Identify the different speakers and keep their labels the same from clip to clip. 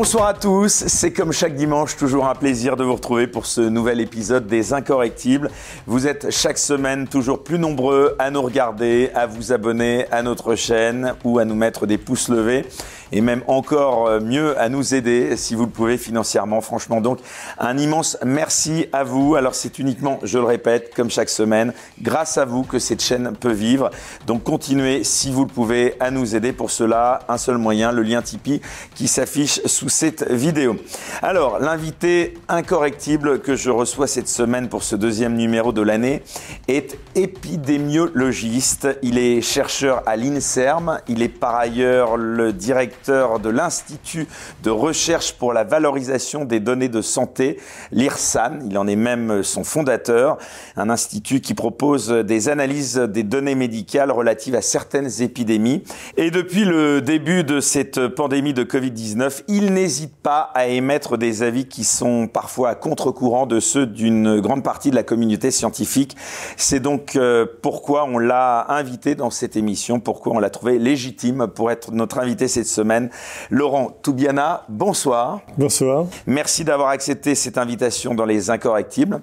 Speaker 1: Bonsoir à tous, c'est comme chaque dimanche toujours un plaisir de vous retrouver pour ce nouvel épisode des Incorrectibles. Vous êtes chaque semaine toujours plus nombreux à nous regarder, à vous abonner à notre chaîne ou à nous mettre des pouces levés et même encore euh, mieux à nous aider si vous le pouvez financièrement. Franchement, donc un immense merci à vous. Alors c'est uniquement, je le répète, comme chaque semaine, grâce à vous que cette chaîne peut vivre. Donc continuez si vous le pouvez à nous aider. Pour cela, un seul moyen, le lien Tipeee qui s'affiche sous cette vidéo. Alors l'invité incorrectible que je reçois cette semaine pour ce deuxième numéro de l'année est épidémiologiste. Il est chercheur à l'INSERM. Il est par ailleurs le directeur de l'Institut de recherche pour la valorisation des données de santé, l'IRSAN. Il en est même son fondateur, un institut qui propose des analyses des données médicales relatives à certaines épidémies. Et depuis le début de cette pandémie de Covid-19, il n'hésite pas à émettre des avis qui sont parfois à contre-courant de ceux d'une grande partie de la communauté scientifique. C'est donc euh, pourquoi on l'a invité dans cette émission, pourquoi on l'a trouvé légitime pour être notre invité cette semaine Laurent Toubiana, bonsoir.
Speaker 2: Bonsoir.
Speaker 1: Merci d'avoir accepté cette invitation dans les Incorrectibles.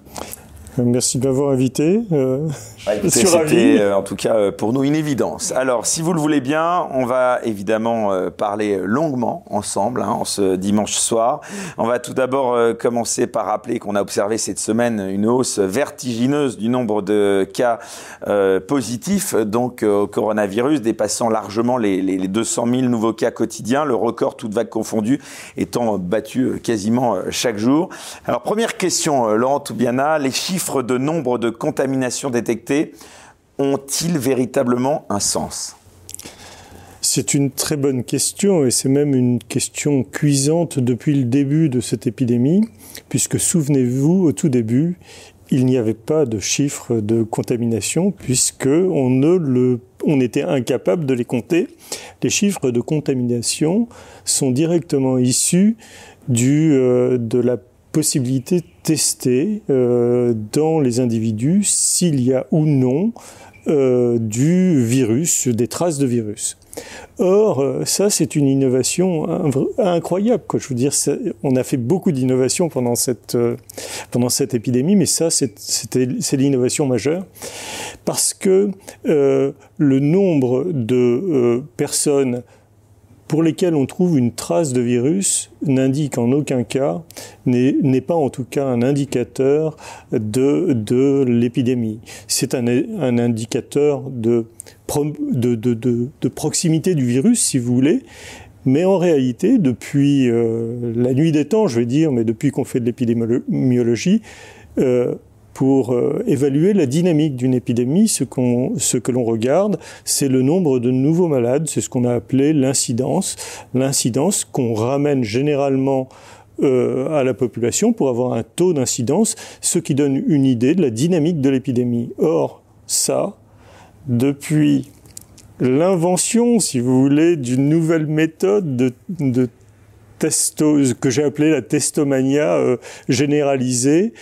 Speaker 2: Merci de m'avoir invité.
Speaker 1: Euh, C'était euh, en tout cas euh, pour nous une évidence. Alors, si vous le voulez bien, on va évidemment euh, parler longuement ensemble hein, en ce dimanche soir. On va tout d'abord commencer par rappeler qu'on a observé cette semaine une hausse vertigineuse du nombre de cas positifs donc au coronavirus, dépassant largement les, les 200 000 nouveaux cas quotidiens, le record toute vague confondue étant battu quasiment chaque jour. Alors, première question, Laurent Toubiana, les chiffres de nombre de contaminations détectées ont-ils véritablement un sens?
Speaker 2: C'est une très bonne question et c'est même une question cuisante depuis le début de cette épidémie, puisque souvenez-vous, au tout début, il n'y avait pas de chiffres de contamination puisque on ne le, on était incapable de les compter. Les chiffres de contamination sont directement issus euh, de la possibilité tester euh, dans les individus s'il y a ou non euh, du virus, des traces de virus. Or, euh, ça, c'est une innovation incroyable. Quoi. Je veux dire, on a fait beaucoup d'innovations pendant cette, pendant cette épidémie, mais ça, c'est l'innovation majeure. Parce que le nombre de personnes pour lesquels on trouve une trace de virus n'indique en aucun cas, n'est pas en tout cas un indicateur de, de l'épidémie. C'est un, un, indicateur de, de, de, proximité du virus, si vous voulez, mais en réalité, depuis euh, la nuit des temps, je vais dire, mais depuis qu'on fait de l'épidémiologie, euh, pour euh, évaluer la dynamique d'une épidémie, ce, que l'on regarde, c'est le nombre de nouveaux malades, c'est ce qu'on a appelé l'incidence, l'incidence qu'on ramène généralement euh, à la population pour avoir un taux d'incidence, ce qui donne une idée de la dynamique de l'épidémie. Or, ça, depuis l'invention, si vous voulez, d'une nouvelle méthode de, que j'ai appelé la testomania euh, généralisée,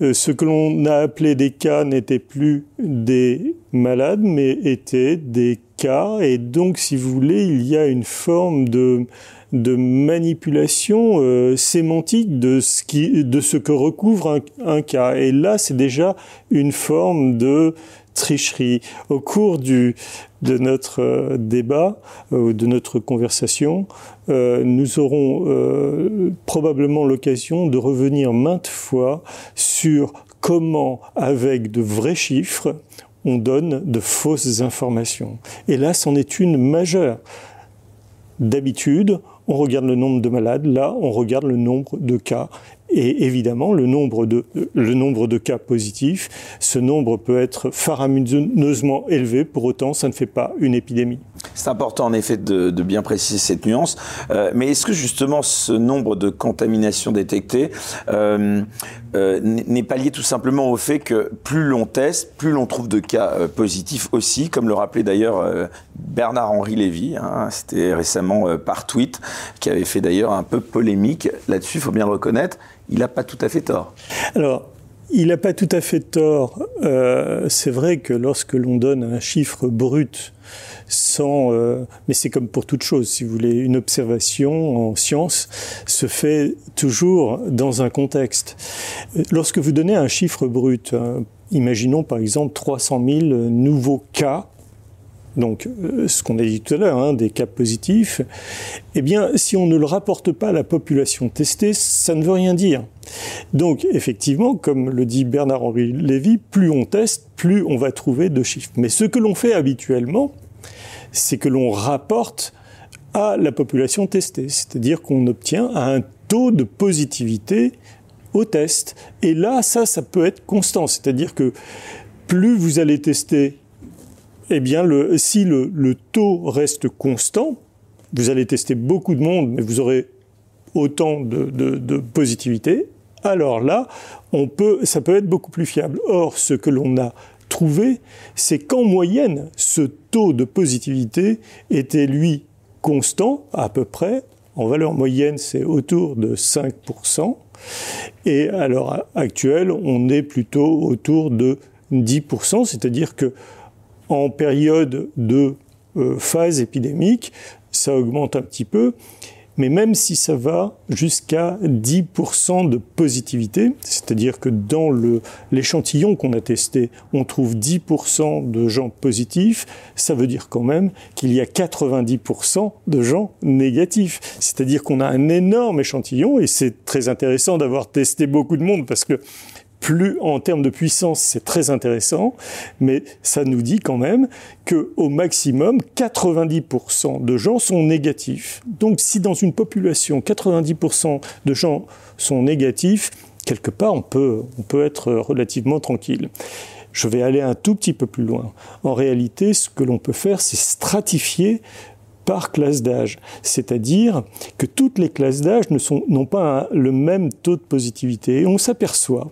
Speaker 2: ce que l'on a appelé des cas n'étaient plus des malades, mais étaient des cas. Et donc, si vous voulez, il y a une forme de, manipulation euh, sémantique de ce, que recouvre un, cas. Et là, c'est déjà une forme de tricherie. Au cours de notre euh, débat, euh, de notre conversation, euh, nous aurons probablement l'occasion de revenir maintes fois sur comment, avec de vrais chiffres, on donne de fausses informations. Et là, c'en est une majeure. D'habitude, on regarde le nombre de malades, là, on regarde le nombre de cas. Et évidemment, le nombre, de, le nombre de cas positifs, ce nombre peut être faramineusement élevé, pour autant, ça ne fait pas une épidémie.
Speaker 1: C'est important en effet de, bien préciser cette nuance. Euh, mais est-ce que justement ce nombre de contaminations détectées euh, euh, n'est pas lié tout simplement au fait que plus l'on teste, plus l'on trouve de cas positifs aussi, comme le rappelait d'ailleurs Bernard-Henri Lévy, hein, c'était récemment par tweet, qui avait fait d'ailleurs un peu polémique là-dessus, il faut bien le reconnaître il n'a pas tout à fait tort.
Speaker 2: Alors, il n'a pas tout à fait tort. C'est vrai que lorsque l'on donne un chiffre brut, Euh, mais c'est comme pour toute chose, si vous voulez. Une observation en science se fait toujours dans un contexte. Lorsque vous donnez un chiffre brut, hein, imaginons par exemple 300 000 nouveaux cas donc euh, ce qu'on a dit tout à l'heure, hein, des cas positifs, eh bien, si on ne le rapporte pas à la population testée, ça ne veut rien dire. Donc, effectivement, comme le dit Bernard-Henri Lévy, plus on teste, plus on va trouver de chiffres. Mais ce que l'on fait habituellement, c'est que l'on rapporte à la population testée, c'est-à-dire qu'on obtient un taux de positivité au test. Et là, ça, ça peut être constant, c'est-à-dire que plus vous allez tester eh bien, si le, taux reste constant, vous allez tester beaucoup de monde, mais vous aurez autant de, positivité, alors là, on peut, ça peut être beaucoup plus fiable. Or, ce que l'on a trouvé, c'est qu'en moyenne, ce taux de positivité était, lui, constant, à peu près. En valeur moyenne, c'est autour de 5%. Et à l'heure actuelle, on est plutôt autour de 10%, c'est-à-dire que en période de euh, phase épidémique, ça augmente un petit peu, mais même si ça va jusqu'à 10% de positivité, c'est-à-dire que dans l'échantillon qu'on a testé, on trouve 10% de gens positifs, ça veut dire quand même qu'il y a 90% de gens négatifs. C'est-à-dire qu'on a un énorme échantillon et c'est très intéressant d'avoir testé beaucoup de monde parce que plus en termes de puissance, c'est très intéressant, mais ça nous dit quand même que au maximum 90% de gens sont négatifs. Donc si dans une population 90% de gens sont négatifs, quelque part on peut on peut être relativement tranquille. Je vais aller un tout petit peu plus loin. En réalité, ce que l'on peut faire, c'est stratifier par classe d'âge. C'est-à-dire que toutes les classes d'âge n'ont pas le même taux de positivité. Et on s'aperçoit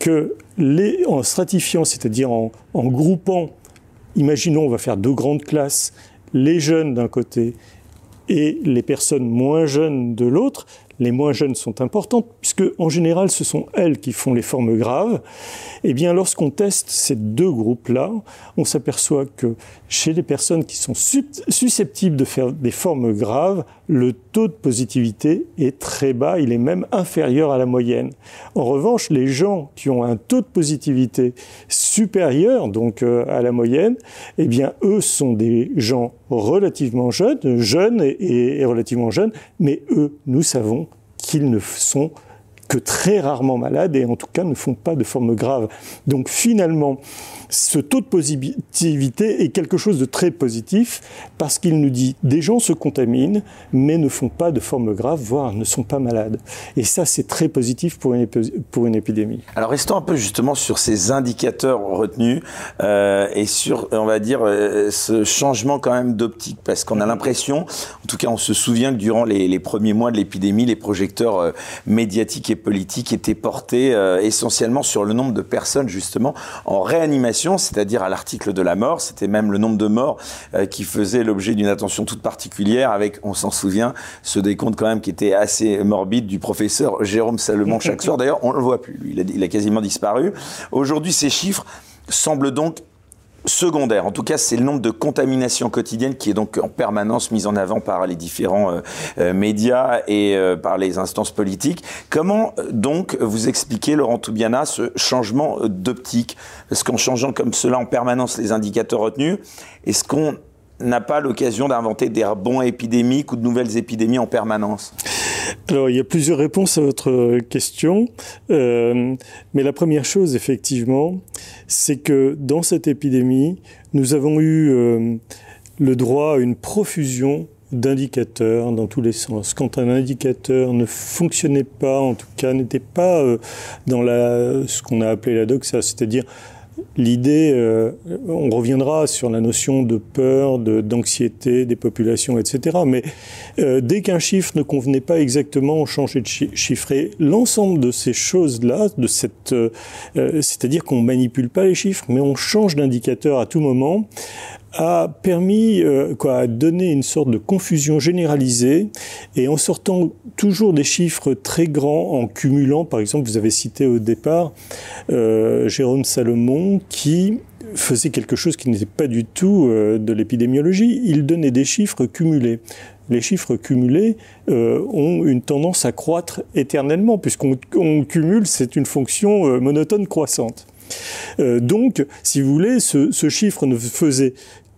Speaker 2: que les, en stratifiant, c'est-à-dire en, en groupant, imaginons on va faire deux grandes classes, les jeunes d'un côté et les personnes moins jeunes de l'autre, les moins jeunes sont importantes, puisque en général ce sont elles qui font les formes graves, eh bien lorsqu'on teste ces deux groupes-là, on s'aperçoit que chez les personnes qui sont susceptibles de faire des formes graves, le taux de positivité est très bas, il est même inférieur à la moyenne. En revanche, les gens qui ont un taux de positivité supérieur donc euh, à la moyenne, eh bien eux sont des gens relativement jeunes, jeunes et, et relativement jeunes, mais eux, nous savons qu'ils ne sont que très rarement malades et en tout cas ne font pas de forme grave. Donc finalement, ce taux de positivité est quelque chose de très positif parce qu'il nous dit des gens se contaminent mais ne font pas de forme grave, voire ne sont pas malades. Et ça, c'est très positif pour une, pour une épidémie.
Speaker 1: Alors restons un peu justement sur ces indicateurs retenus euh, et sur, on va dire, euh, ce changement quand même d'optique parce qu'on a l'impression, en tout cas on se souvient que durant les, premiers mois de l'épidémie, les projecteurs euh, médiatiques et politiques étaient portés essentiellement sur le nombre de personnes justement en réanimation c'est-à-dire à, l'article de la mort. C'était même le nombre de morts euh, qui faisait l'objet d'une attention toute particulière, avec, on s'en souvient, ce décompte quand même qui était assez morbide du professeur Jérôme Salomon chaque soir. D'ailleurs, on ne le voit plus. il a, il a quasiment disparu. Aujourd'hui, ces chiffres semblent donc secondaire. En tout cas, c'est le nombre de contaminations quotidiennes qui est donc en permanence mis en avant par les différents euh, euh, médias et euh, par les instances politiques. Comment donc vous expliquez, Laurent Toubiana, ce changement d'optique? Parce qu'en changeant comme cela en permanence les indicateurs retenus, est-ce qu'on n'a pas l'occasion d'inventer des rebonds épidémiques ou de nouvelles épidémies en permanence?
Speaker 2: Alors, il y a plusieurs réponses à votre question. Euh, mais la première chose, effectivement, c'est que dans cette épidémie, nous avons eu euh, le droit à une profusion d'indicateurs dans tous les sens. Quand un indicateur ne fonctionnait pas, en tout cas n'était pas euh, dans la, ce qu'on a appelé la doxa, c'est-à-dire L'idée, euh, on reviendra sur la notion de peur, d'anxiété des populations, etc. Mais euh, dès qu'un chiffre ne convenait pas exactement, on changeait de chiffre. Et l'ensemble de ces choses-là, de cette, euh, c'est-à-dire qu'on manipule pas les chiffres, mais on change d'indicateur à tout moment, a permis euh, quoi, à donner une sorte de confusion généralisée et en sortant toujours des chiffres très grands, en cumulant, par exemple, vous avez cité au départ euh, Jérôme Salomon qui faisait quelque chose qui n'était pas du tout de l'épidémiologie. Il donnait des chiffres cumulés les chiffres cumulés ont une tendance à croître éternellement, puisqu'on cumule, c'est une fonction monotone croissante. donc, si vous voulez, ce, ce chiffre ne faisait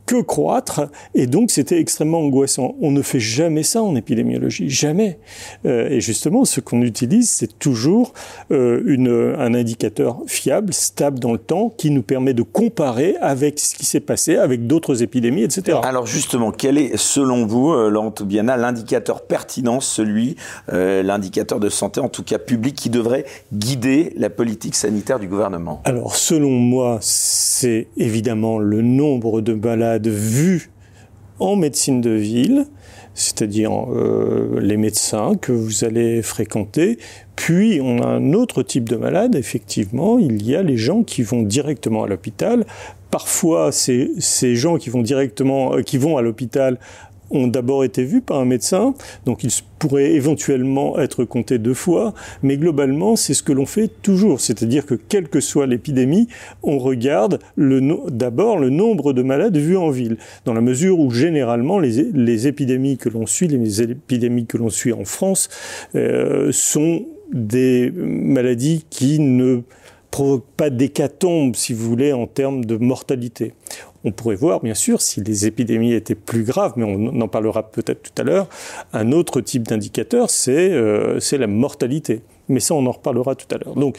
Speaker 2: que croître, et donc c'était extrêmement angoissant. On ne fait jamais ça en épidémiologie, jamais. Euh, et justement, ce qu'on utilise, c'est toujours euh, une, un indicateur fiable, stable dans le temps, qui nous permet de comparer avec ce qui s'est passé avec d'autres épidémies, etc.
Speaker 1: Alors justement, quel est, selon vous, euh, Laurent Toubiana, l'indicateur pertinent, celui, euh, l'indicateur de santé, en tout cas public, qui devrait guider la politique sanitaire du gouvernement?
Speaker 2: Alors, selon moi, c'est évidemment le nombre de malades de vue en médecine de ville, c'est-à-dire euh, les médecins que vous allez fréquenter. Puis on a un autre type de malade, effectivement, il y a les gens qui vont directement à l'hôpital. Parfois, ces, gens qui vont directement, euh, qui vont à l'hôpital ont d'abord été vus par un médecin, donc ils pourraient éventuellement être comptés deux fois, mais globalement, c'est ce que l'on fait toujours, c'est-à-dire que quelle que soit l'épidémie, on regarde d'abord le nombre de malades vus en ville, dans la mesure où généralement les, épidémies que l'on suit, les épidémies que l'on suit en France, euh, sont des maladies qui ne provoquent pas d'hécatombe, si vous voulez, en termes de mortalité. On pourrait voir, bien sûr, si les épidémies étaient plus graves, mais on en parlera peut-être tout à l'heure, un autre type d'indicateur, c'est euh, la mortalité. Mais ça, on en reparlera tout à l'heure. Donc,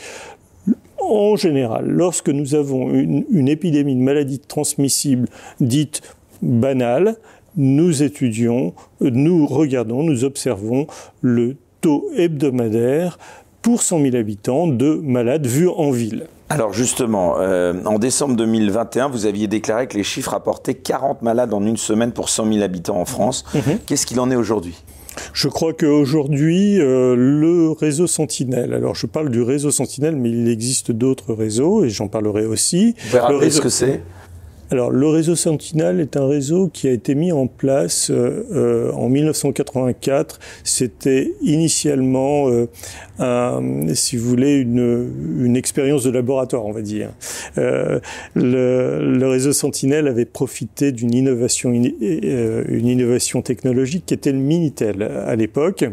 Speaker 2: en général, lorsque nous avons une, une épidémie de maladie transmissible dite banale, nous étudions, nous regardons, nous observons le taux hebdomadaire pour 100 000 habitants de malades vus en ville.
Speaker 1: Alors justement, euh, en décembre 2021, vous aviez déclaré que les chiffres apportaient 40 malades en une semaine pour 100 000 habitants en France. Mhm. Qu'est-ce qu'il en est aujourd'hui?
Speaker 2: Je crois qu'aujourd'hui, euh, le réseau Sentinelle, alors je parle du réseau Sentinelle, mais il existe d'autres réseaux, et j'en parlerai aussi.
Speaker 1: Vous pouvez rappeler ce que c'est?
Speaker 2: Alors, le réseau Sentinel est un réseau qui a été mis en place euh, euh en 1984. C'était initialement, euh, un, si vous voulez, une, une, expérience de laboratoire, on va dire. Euh, le, le, réseau Sentinel avait profité d'une innovation, euh, une innovation technologique qui était le Minitel à l'époque.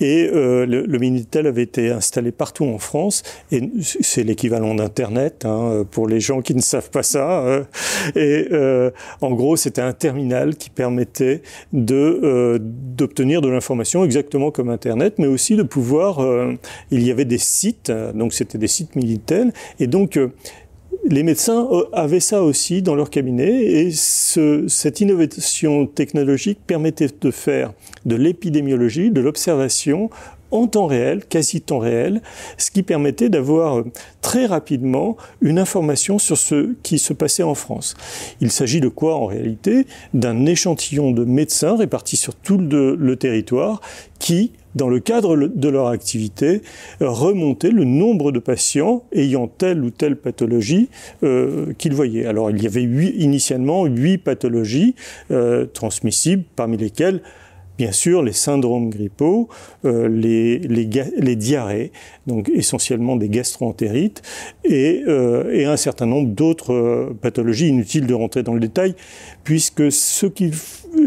Speaker 2: Et le, le, Minitel avait été installé partout en France. Et c'est l'équivalent d'Internet hein, pour les gens qui ne savent pas ça. Et euh, en gros, c'était un terminal qui permettait euh, d'obtenir de l'information exactement comme Internet, mais aussi de pouvoir. Euh, il y avait des sites, donc c'était des sites militaires, et donc les médecins avaient ça aussi dans leur cabinet et ce, cette innovation technologique permettait de faire de l'épidémiologie, de l'observation en temps réel, quasi temps réel, ce qui permettait d'avoir euh, très rapidement une information sur ce qui se passait en France. Il s'agit de quoi en réalité? D'un échantillon de médecins répartis sur tout le, territoire qui dans le cadre de leur activité, remontaient le nombre de patients ayant telle ou telle pathologie euh, qu'ils voyaient. Alors il y avait huit, initialement huit pathologies euh, transmissibles, parmi lesquelles bien sûr les syndromes grippaux, euh, les, diarrhées, donc essentiellement des gastroentérites, et, euh, et un certain nombre d'autres euh, pathologies inutiles de rentrer dans le détail, puisque ce qui,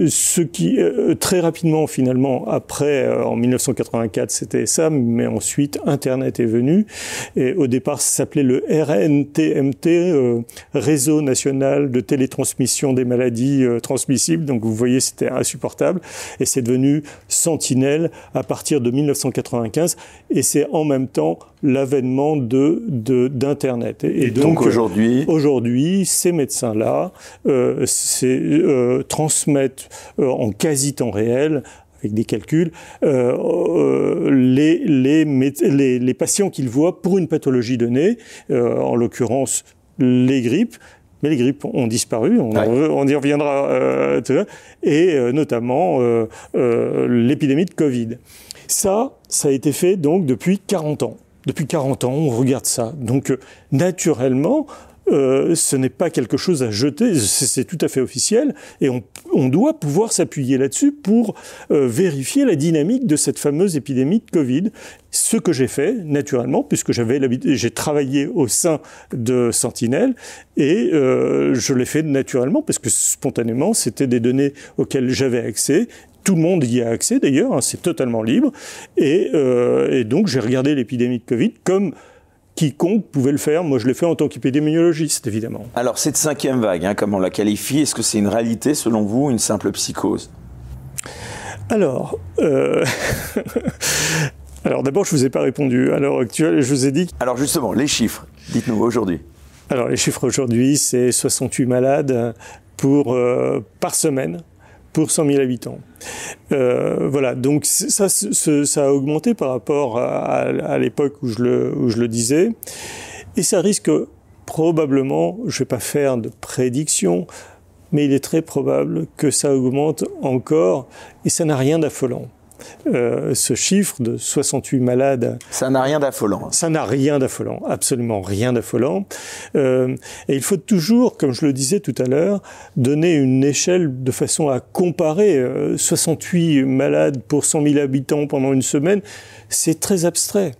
Speaker 2: ce qui euh, très rapidement finalement après euh, en 1984 c'était ça, mais ensuite Internet est venu et au départ ça s'appelait le RNTMT, euh, Réseau national de télétransmission des maladies transmissibles. Donc vous voyez c'était insupportable et c'est devenu Sentinelle à partir de 1995 et c'est en même temps l'avènement de d'internet.
Speaker 1: Et, donc, aujourd'hui,
Speaker 2: aujourd'hui, ces médecins-là euh, euh, transmettent euh, en quasi temps réel avec des calculs, euh, euh les, les, les, les, patients qu'ils voient pour une pathologie donnée, euh, en l'occurrence les grippes, mais les grippes ont disparu, on, on y reviendra, euh, et notamment l'épidémie de Covid. Ça, ça a été fait donc depuis 40 ans. Depuis 40 ans, on regarde ça. Donc, naturellement, euh, ce n'est pas quelque chose à jeter, c'est tout à fait officiel, et on, on doit pouvoir s'appuyer là-dessus pour euh, vérifier la dynamique de cette fameuse épidémie de Covid. Ce que j'ai fait, naturellement, puisque j'avais j'ai travaillé au sein de Sentinelle, et euh, je l'ai fait naturellement, parce que spontanément, c'était des données auxquelles j'avais accès, tout le monde y a accès d'ailleurs, hein, c'est totalement libre. Et, euh, et donc j'ai regardé l'épidémie de Covid comme quiconque pouvait le faire. Moi, je l'ai fait en tant qu'épidémiologiste, évidemment.
Speaker 1: Alors, cette cinquième vague, hein, comme on la qualifie, est-ce que c'est une réalité, selon vous, une simple psychose?
Speaker 2: Alors, euh... alors d'abord, je vous ai pas répondu. À l'heure actuelle, je vous ai dit.
Speaker 1: Alors, justement, les chiffres. Dites-nous aujourd'hui.
Speaker 2: Alors, les chiffres aujourd'hui, c'est 68 malades pour euh, par semaine pour 100 000 habitants. Euh, voilà, donc ça, a augmenté par rapport à, l'époque où, je le, où je le disais, et ça risque probablement, je ne vais pas faire de prédiction, mais il est très probable que ça augmente encore, et ça n'a rien d'affolant. Euh, ce chiffre de 68 malades.
Speaker 1: Ça n'a rien d'affolant. Hein.
Speaker 2: Ça n'a rien d'affolant, absolument rien d'affolant. Euh, et il faut toujours, comme je le disais tout à l'heure, donner une échelle de façon à comparer. 68 euh, malades pour 100 000 habitants pendant une semaine, c'est très abstrait.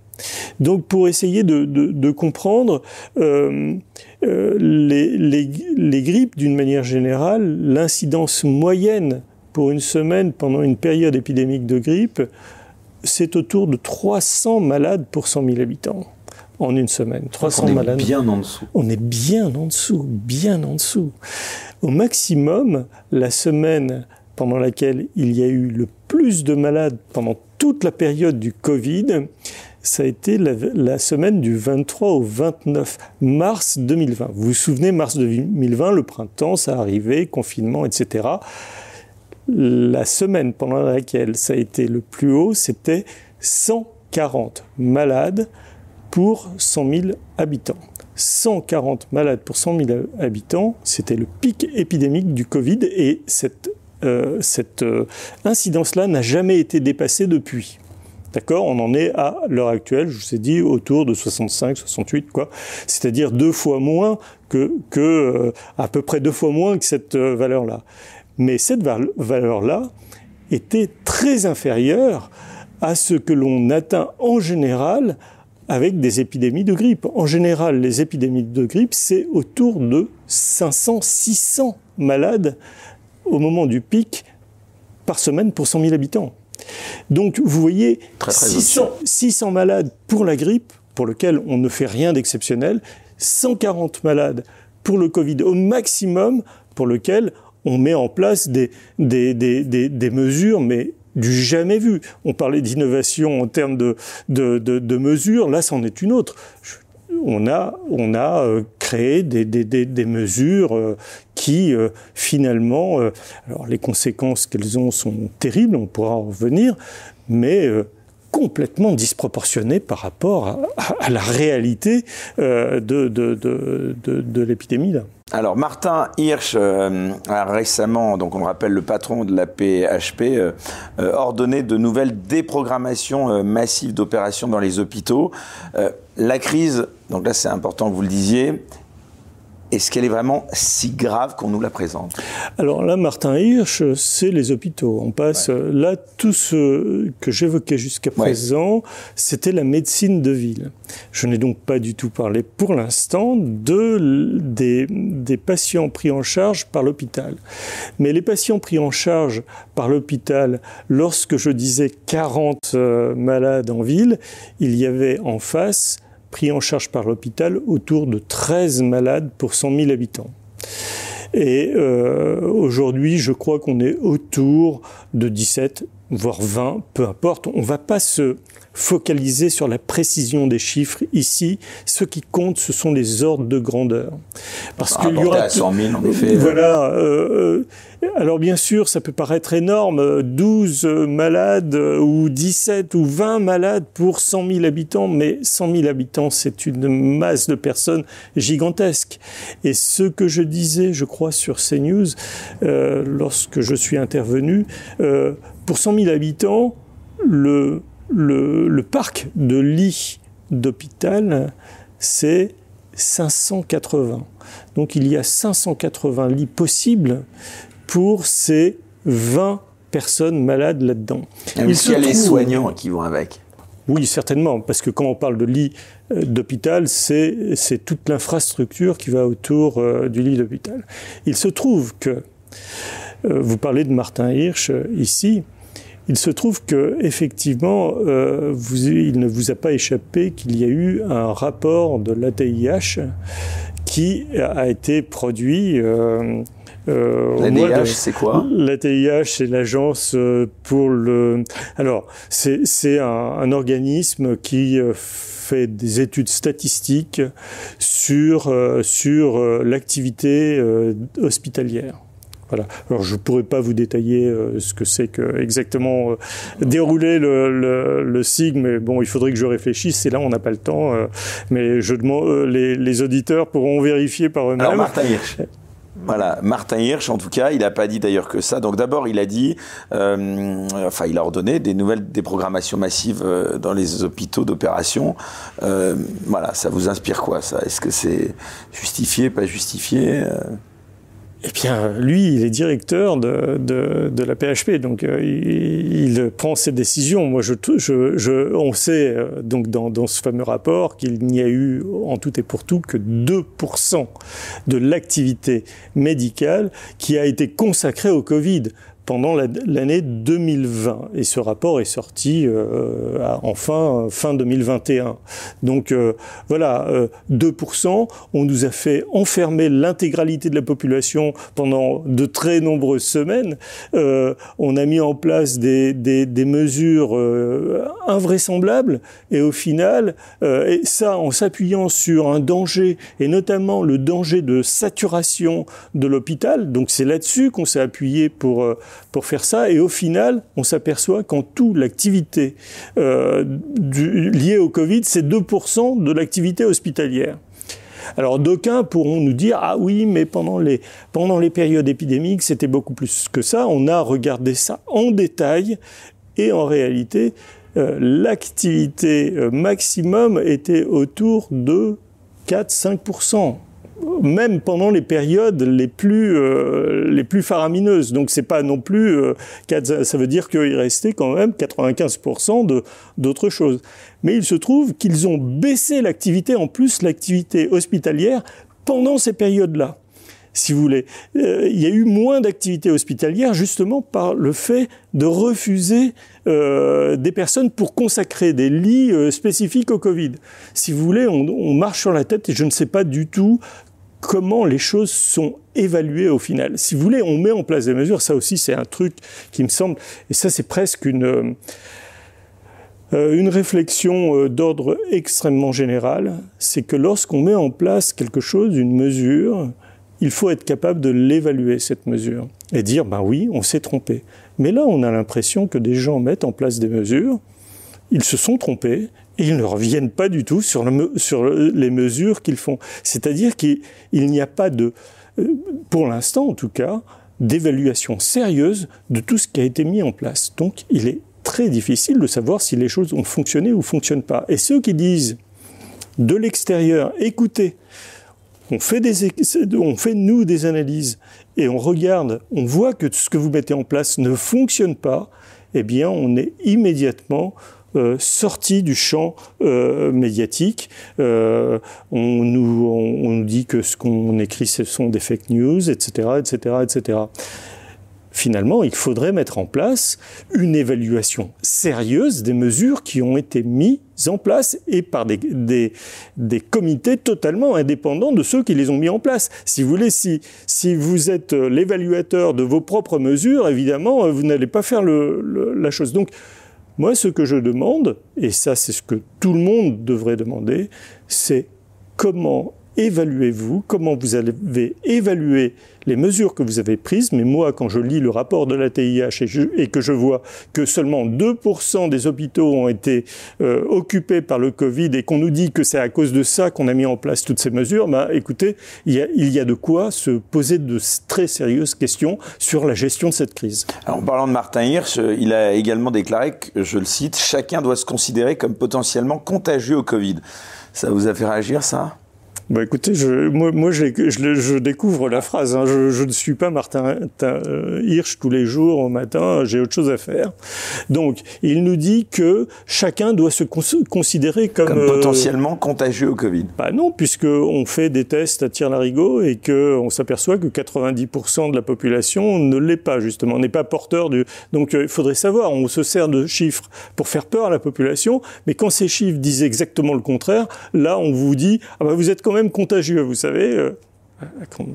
Speaker 2: Donc pour essayer de, de, de comprendre euh, euh les, les, les, grippes d'une manière générale, l'incidence moyenne pour une semaine pendant une période épidémique de grippe, c'est autour de 300 malades pour 100 000 habitants en une semaine. 300
Speaker 1: on est
Speaker 2: malades.
Speaker 1: bien en dessous.
Speaker 2: On est bien en dessous, bien en dessous. Au maximum, la semaine pendant laquelle il y a eu le plus de malades pendant toute la période du Covid, ça a été la, la, semaine du 23 au 29 mars 2020. Vous vous souvenez, mars 2020, le printemps, ça arrivait, confinement, etc. La semaine pendant laquelle ça a été le plus haut, c'était 140 malades pour 100 000 habitants. 140 malades pour 100 000 habitants, c'était le pic épidémique du Covid et cette, euh, euh, incidence-là n'a jamais été dépassée depuis. D'accord? On en est à l'heure actuelle, je vous ai dit, autour de 65, 68, quoi. C'est-à-dire deux fois moins que, euh, à peu près deux fois moins que cette valeur-là. Mais cette valeur-là était très inférieure à ce que l'on atteint en général avec des épidémies de grippe. En général, les épidémies de grippe, c'est autour de 500-600 malades au moment du pic par semaine pour 100 000 habitants. Donc vous voyez, 600, 600 malades pour la grippe, pour lequel on ne fait rien d'exceptionnel, 140 malades pour le Covid au maximum, pour lequel on met en place des, mesures, mais du jamais vu. On parlait d'innovation en termes de, mesures, là c'en est une autre. On a, euh, créé des, mesures euh, qui euh, finalement, alors les conséquences qu'elles ont sont terribles, on pourra en revenir, mais complètement disproportionnées par rapport à, la réalité de, de l'épidémie.
Speaker 1: Alors Martin Hirsch euh, a récemment, donc on rappelle le patron de la PHP, euh, euh, ordonné de nouvelles déprogrammations massives d'opérations dans les hôpitaux. la crise, donc là c'est important que vous le disiez, est-ce qu'elle est vraiment si grave qu'on nous la présente?
Speaker 2: Alors là, Martin Hirsch, c'est les hôpitaux. On passe là tout ce que j'évoquais jusqu'à présent, c'était la médecine de ville. Je n'ai donc pas du tout parlé pour l'instant de des, des patients pris en charge par l'hôpital. Mais les patients pris en charge par l'hôpital, lorsque je disais 40 euh, malades en ville, il y avait en face pris en charge par l'hôpital autour de 13 malades pour 100 000 habitants. Et euh, aujourd'hui, je crois qu'on est autour de 17, voire 20, peu importe. On ne va pas se focaliser sur la précision des chiffres ici. Ce qui compte, ce sont les ordres de grandeur.
Speaker 1: Parce qu'il y aura à 100 000, en effet.
Speaker 2: Voilà. Euh, alors bien sûr, ça peut paraître énorme, 12 malades ou 17 ou 20 malades pour 100 000 habitants, mais 100 000 habitants, c'est une masse de personnes gigantesque. Et ce que je disais, je crois, sur CNews, euh, lorsque je suis intervenu, euh, pour 100 000 habitants, le, le, le parc de lits d'hôpital, c'est 580. Donc il y a 580 lits possibles pour ces 20 personnes malades là-dedans.
Speaker 1: Il y a les soignants qui vont avec.
Speaker 2: Oui, certainement, parce que quand on parle de lit euh, d'hôpital, c'est toute l'infrastructure qui va autour euh, du lit d'hôpital. Il se trouve que, euh, vous parlez de Martin Hirsch ici, il se trouve que effectivement, il ne vous a pas échappé qu'il y a eu un rapport de l'ATIH qui a été produit
Speaker 1: euh, L'ATIH, c'est quoi?
Speaker 2: L'ATIH, c'est l'agence euh, pour le. Alors, c'est un, un, organisme qui euh, fait des études statistiques sur sur l'activité hospitalière. Alors je ne pourrais pas vous détailler ce que c'est que exactement dérouler le, le, SIG, mais bon, il faudrait que je réfléchisse. Et là, on n'a pas le temps. mais je demande, les, auditeurs pourront vérifier par eux-mêmes.
Speaker 1: Alors Martin Hirsch. Voilà, Martin Hirsch, en tout cas, il n'a pas dit d'ailleurs que ça. Donc d'abord, il a dit, euh, enfin, il a ordonné des nouvelles déprogrammations massives euh, dans les hôpitaux d'opération. Euh, voilà, ça vous inspire quoi ça? Est-ce que c'est justifié, pas justifié?
Speaker 2: Eh bien, lui, il est directeur de, de, la PHP, donc euh, il, prend ses décisions. Moi, je, je, je on sait euh, donc dans, dans, ce fameux rapport qu'il n'y a eu en tout et pour tout que 2% de l'activité médicale qui a été consacrée au Covid pendant l'année 2020. Et ce rapport est sorti euh, en fin, fin 2021. Donc euh, voilà, 2%. Euh, on nous a fait enfermer l'intégralité de la population pendant de très nombreuses semaines. on a mis en place des, des, des mesures invraisemblables. Et au final, et ça en s'appuyant sur un danger, et notamment le danger de saturation de l'hôpital. Donc c'est là-dessus qu'on s'est appuyé pour pour faire ça. Et au final, on s'aperçoit qu'en tout, l'activité euh, liée au Covid, c'est 2% de l'activité hospitalière. Alors d'aucuns pourront nous dire ah oui mais pendant les pendant les périodes épidémiques c'était beaucoup plus que ça. On a regardé ça en détail et en réalité euh, l'activité euh, maximum était autour de 4-5 même pendant les périodes les plus euh, les plus faramineuses. Donc c'est pas non plus euh, ça veut dire qu'il restait quand même 95% de d'autres choses. Mais il se trouve qu'ils ont baissé l'activité en plus l'activité hospitalière pendant ces périodes-là. Si vous voulez, euh, il y a eu moins d'activité hospitalière justement par le fait de refuser des personnes pour consacrer des lits spécifiques au Covid. Si vous voulez, on, on, marche sur la tête et je ne sais pas du tout comment les choses sont évaluées au final. Si vous voulez, on met en place des mesures, ça aussi c'est un truc qui me semble, et ça c'est presque une, euh, une réflexion euh, d'ordre extrêmement général, c'est que lorsqu'on met en place quelque chose, une mesure, il faut être capable de l'évaluer, cette mesure, et dire, ben oui, on s'est trompé. Mais là, on a l'impression que des gens mettent en place des mesures, ils se sont trompés, ils ne reviennent pas du tout sur, le, sur les mesures qu'ils font. C'est-à-dire qu'il n'y a pas de, euh, pour l'instant en tout cas, d'évaluation sérieuse de tout ce qui a été mis en place. Donc il est très difficile de savoir si les choses ont fonctionné ou fonctionnent pas. Et ceux qui disent de l'extérieur, écoutez, on fait, des, on fait nous des analyses et on regarde, on voit que ce que vous mettez en place ne fonctionne pas, eh bien on est immédiatement sorti du champ euh, médiatique. Euh, on, nous, dit que ce qu'on écrit, ce sont des fake news, etc., etc., etc. Finalement, il faudrait mettre en place une évaluation sérieuse des mesures qui ont été mises en place et par des, comités totalement indépendants de ceux qui les ont mis en place. Si vous voulez, si, vous êtes l'évaluateur de vos propres mesures, évidemment, vous n'allez pas faire la chose. Donc, moi, ce que je demande, et ça c'est ce que tout le monde devrait demander, c'est comment évaluez-vous, comment vous avez évalué les mesures que vous avez prises. Mais moi, quand je lis le rapport de la TIH et, que je vois que seulement 2% des hôpitaux ont été euh, occupés par le Covid et qu'on nous dit que c'est à cause de ça qu'on a mis en place toutes ces mesures, bah, écoutez, il y, a, de quoi se poser de très sérieuses questions sur la gestion de cette crise.
Speaker 1: Alors, en parlant de Martin Hirsch, euh, il a également déclaré je le cite, chacun doit se considérer comme potentiellement contagieux au Covid. Ça vous a fait réagir, ça?
Speaker 2: Bah écoutez, je, moi, moi je, je, je découvre la phrase. Hein. Je, je, ne suis pas Martin euh, Hirsch tous les jours au matin. J'ai autre chose à faire. Donc, il nous dit que chacun doit se considérer comme,
Speaker 1: comme potentiellement euh, contagieux au Covid.
Speaker 2: Bah non, puisque on fait des tests à tir larigot et que on s'aperçoit que 90% de la population ne l'est pas justement, n'est pas porteur du. Donc, euh, il faudrait savoir. On se sert de chiffres pour faire peur à la population, mais quand ces chiffres disent exactement le contraire, là, on vous dit ah bah vous êtes quand même même contagieux, vous savez. Euh,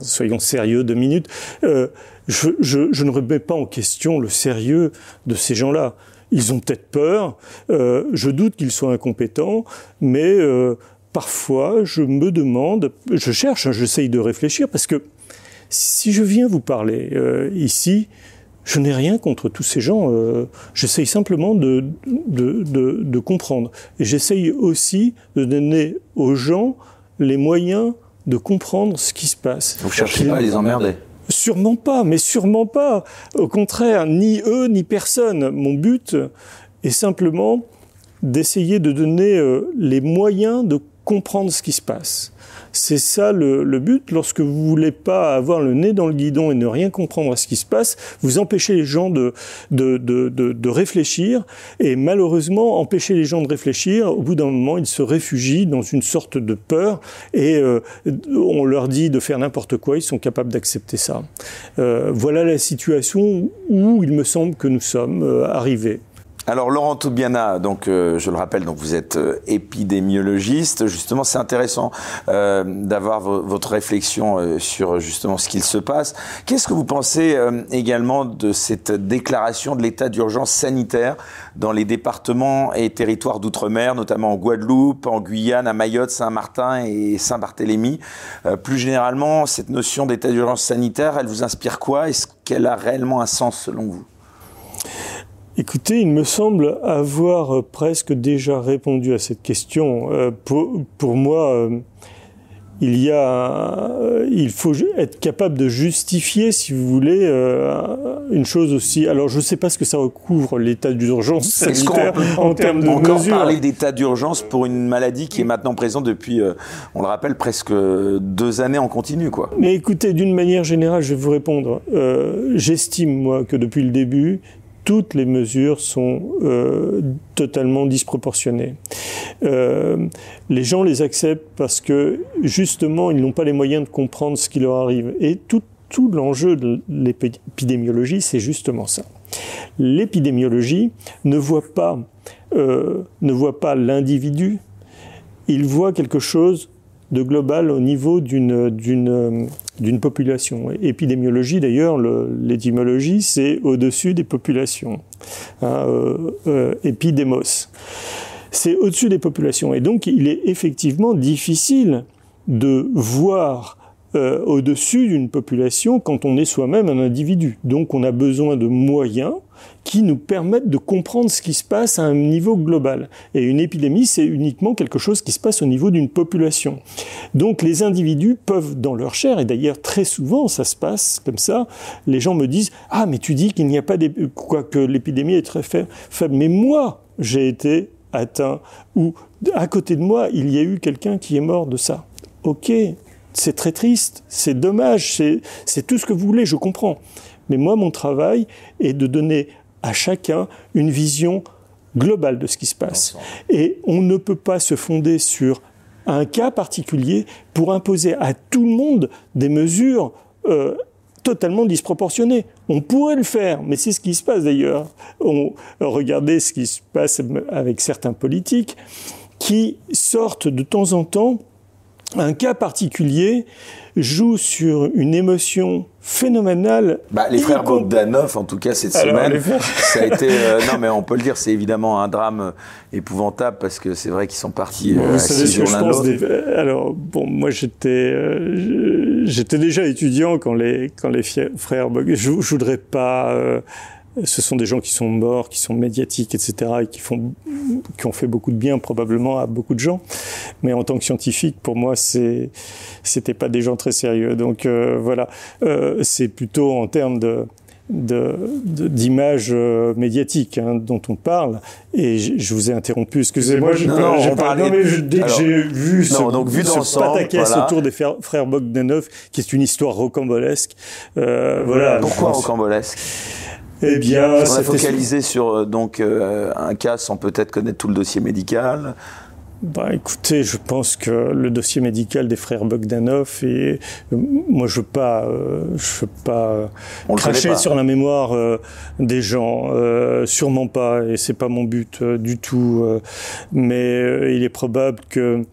Speaker 2: soyons sérieux deux minutes. Euh, je, ne remets pas en question le sérieux de ces gens-là. Ils ont peut-être peur. Euh, je doute qu'ils soient incompétents, mais parfois je me demande, je cherche, hein, j'essaye de réfléchir parce que si je viens vous parler ici, je n'ai rien contre tous ces gens. J'essaye simplement de, de comprendre. Et j'essaye aussi de donner aux gens les moyens de comprendre ce qui se passe.
Speaker 1: Vous cherchez pas à les emmerder
Speaker 2: Sûrement pas, mais sûrement pas. Au contraire, ni eux, ni personne. Mon but est simplement d'essayer de donner euh, les moyens de comprendre ce qui se passe. C'est ça le, le, but. Lorsque vous voulez pas avoir le nez dans le guidon et ne rien comprendre à ce qui se passe, vous empêchez les gens de, de, de, de, réfléchir. Et malheureusement, empêcher les gens de réfléchir, au bout d'un moment, ils se réfugient dans une sorte de peur et euh, on leur dit de faire n'importe quoi. Ils sont capables d'accepter ça. Euh, voilà la situation où il me semble que nous sommes euh, arrivés.
Speaker 1: Alors Laurent Toubiana, donc euh, je le rappelle, donc vous êtes euh, épidémiologiste. Justement, c'est intéressant euh, d'avoir votre réflexion sur justement ce qu'il se passe. Qu'est-ce que vous pensez également de cette déclaration de l'état d'urgence sanitaire dans les départements et territoires d'outre-mer, notamment en Guadeloupe, en Guyane, à Mayotte, Saint-Martin et Saint-Barthélemy? Plus généralement, cette notion d'état d'urgence sanitaire, elle vous inspire quoi? Est-ce qu'elle a réellement un sens selon vous?
Speaker 2: Écoutez, il me semble avoir euh, presque déjà répondu à cette question. Euh, pour, pour, moi, euh, il y a, euh, il faut être capable de justifier, si vous voulez, une chose aussi. Alors, je ne sais pas ce que ça recouvre l'état d'urgence sanitaire en termes de
Speaker 1: encore
Speaker 2: mesures.
Speaker 1: parler d'état d'urgence pour une maladie qui est maintenant présente depuis, on le rappelle, presque deux années en continu, quoi.
Speaker 2: Mais écoutez, d'une manière générale, je vais vous répondre. J'estime moi que depuis le début, toutes les mesures sont euh, totalement disproportionnées. Euh, les gens les acceptent parce que justement ils n'ont pas les moyens de comprendre ce qui leur arrive. Et tout, l'enjeu de l'épidémiologie, c'est justement ça. L'épidémiologie ne voit pas euh, ne voit pas l'individu, il voit quelque chose de global au niveau d'une population. Épidémiologie, d'ailleurs, l'étymologie, c'est au-dessus des populations. Hein, euh, euh, épidémos. C'est au-dessus des populations. Et donc, il est effectivement difficile de voir euh, au-dessus d'une population quand on est soi-même un individu. Donc, on a besoin de moyens qui nous permettent de comprendre ce qui se passe à un niveau global. Et une épidémie, c'est uniquement quelque chose qui se passe au niveau d'une population. Donc les individus peuvent, dans leur chair, et d'ailleurs très souvent ça se passe comme ça, les gens me disent « Ah, mais tu dis qu'il n'y a pas quoi que l'épidémie est très faible. Mais moi, j'ai été atteint, ou à côté de moi, il y a eu quelqu'un qui est mort de ça. Ok, c'est très triste, c'est dommage, c'est tout ce que vous voulez, je comprends. Mais moi, mon travail est de donner à chacun une vision globale de ce qui se passe. Et on ne peut pas se fonder sur un cas particulier pour imposer à tout le monde des mesures euh, totalement disproportionnées. On pourrait le faire, mais c'est ce qui se passe d'ailleurs. On regardez ce qui se passe avec certains politiques qui sortent de temps en temps un cas particulier joue sur une émotion phénoménale.
Speaker 1: Bah, les frères Bogdanov, en tout cas cette Alors, semaine, ça a été. Euh, non, mais on peut le dire, c'est évidemment un drame épouvantable parce que c'est vrai qu'ils sont partis.
Speaker 2: Bon, euh, vous savez ce que je pense des... Alors bon, moi j'étais euh, j'étais déjà étudiant quand les quand les frères Bogdanov. Je, je voudrais pas. Euh, ce sont des gens qui sont morts, qui sont médiatiques, etc., et qui font, qui ont fait beaucoup de bien probablement à beaucoup de gens. Mais en tant que scientifique, pour moi, c'est, c'était pas des gens très sérieux. Donc euh, voilà, euh, c'est plutôt en termes de d'images euh, médiatiques hein, dont on parle. Et je, vous ai interrompu, excusez-moi.
Speaker 1: Non, non,
Speaker 2: non, mais dès que j'ai vu ce,
Speaker 1: donc, vu
Speaker 2: ce pataquès autour des frères Bogdanov, qui est une histoire rocambolesque.
Speaker 1: Euh, voilà. Pourquoi rocambolesque?
Speaker 2: Eh bien,
Speaker 1: on a focalisé sur euh, donc un cas sans peut-être connaître tout le dossier médical.
Speaker 2: Bah, écoutez, je pense que le dossier médical des frères Bogdanov et euh, moi je veux pas, euh, je veux pas cracher sur la mémoire euh, des gens, sûrement pas, et c'est pas mon but du tout. mais il est probable que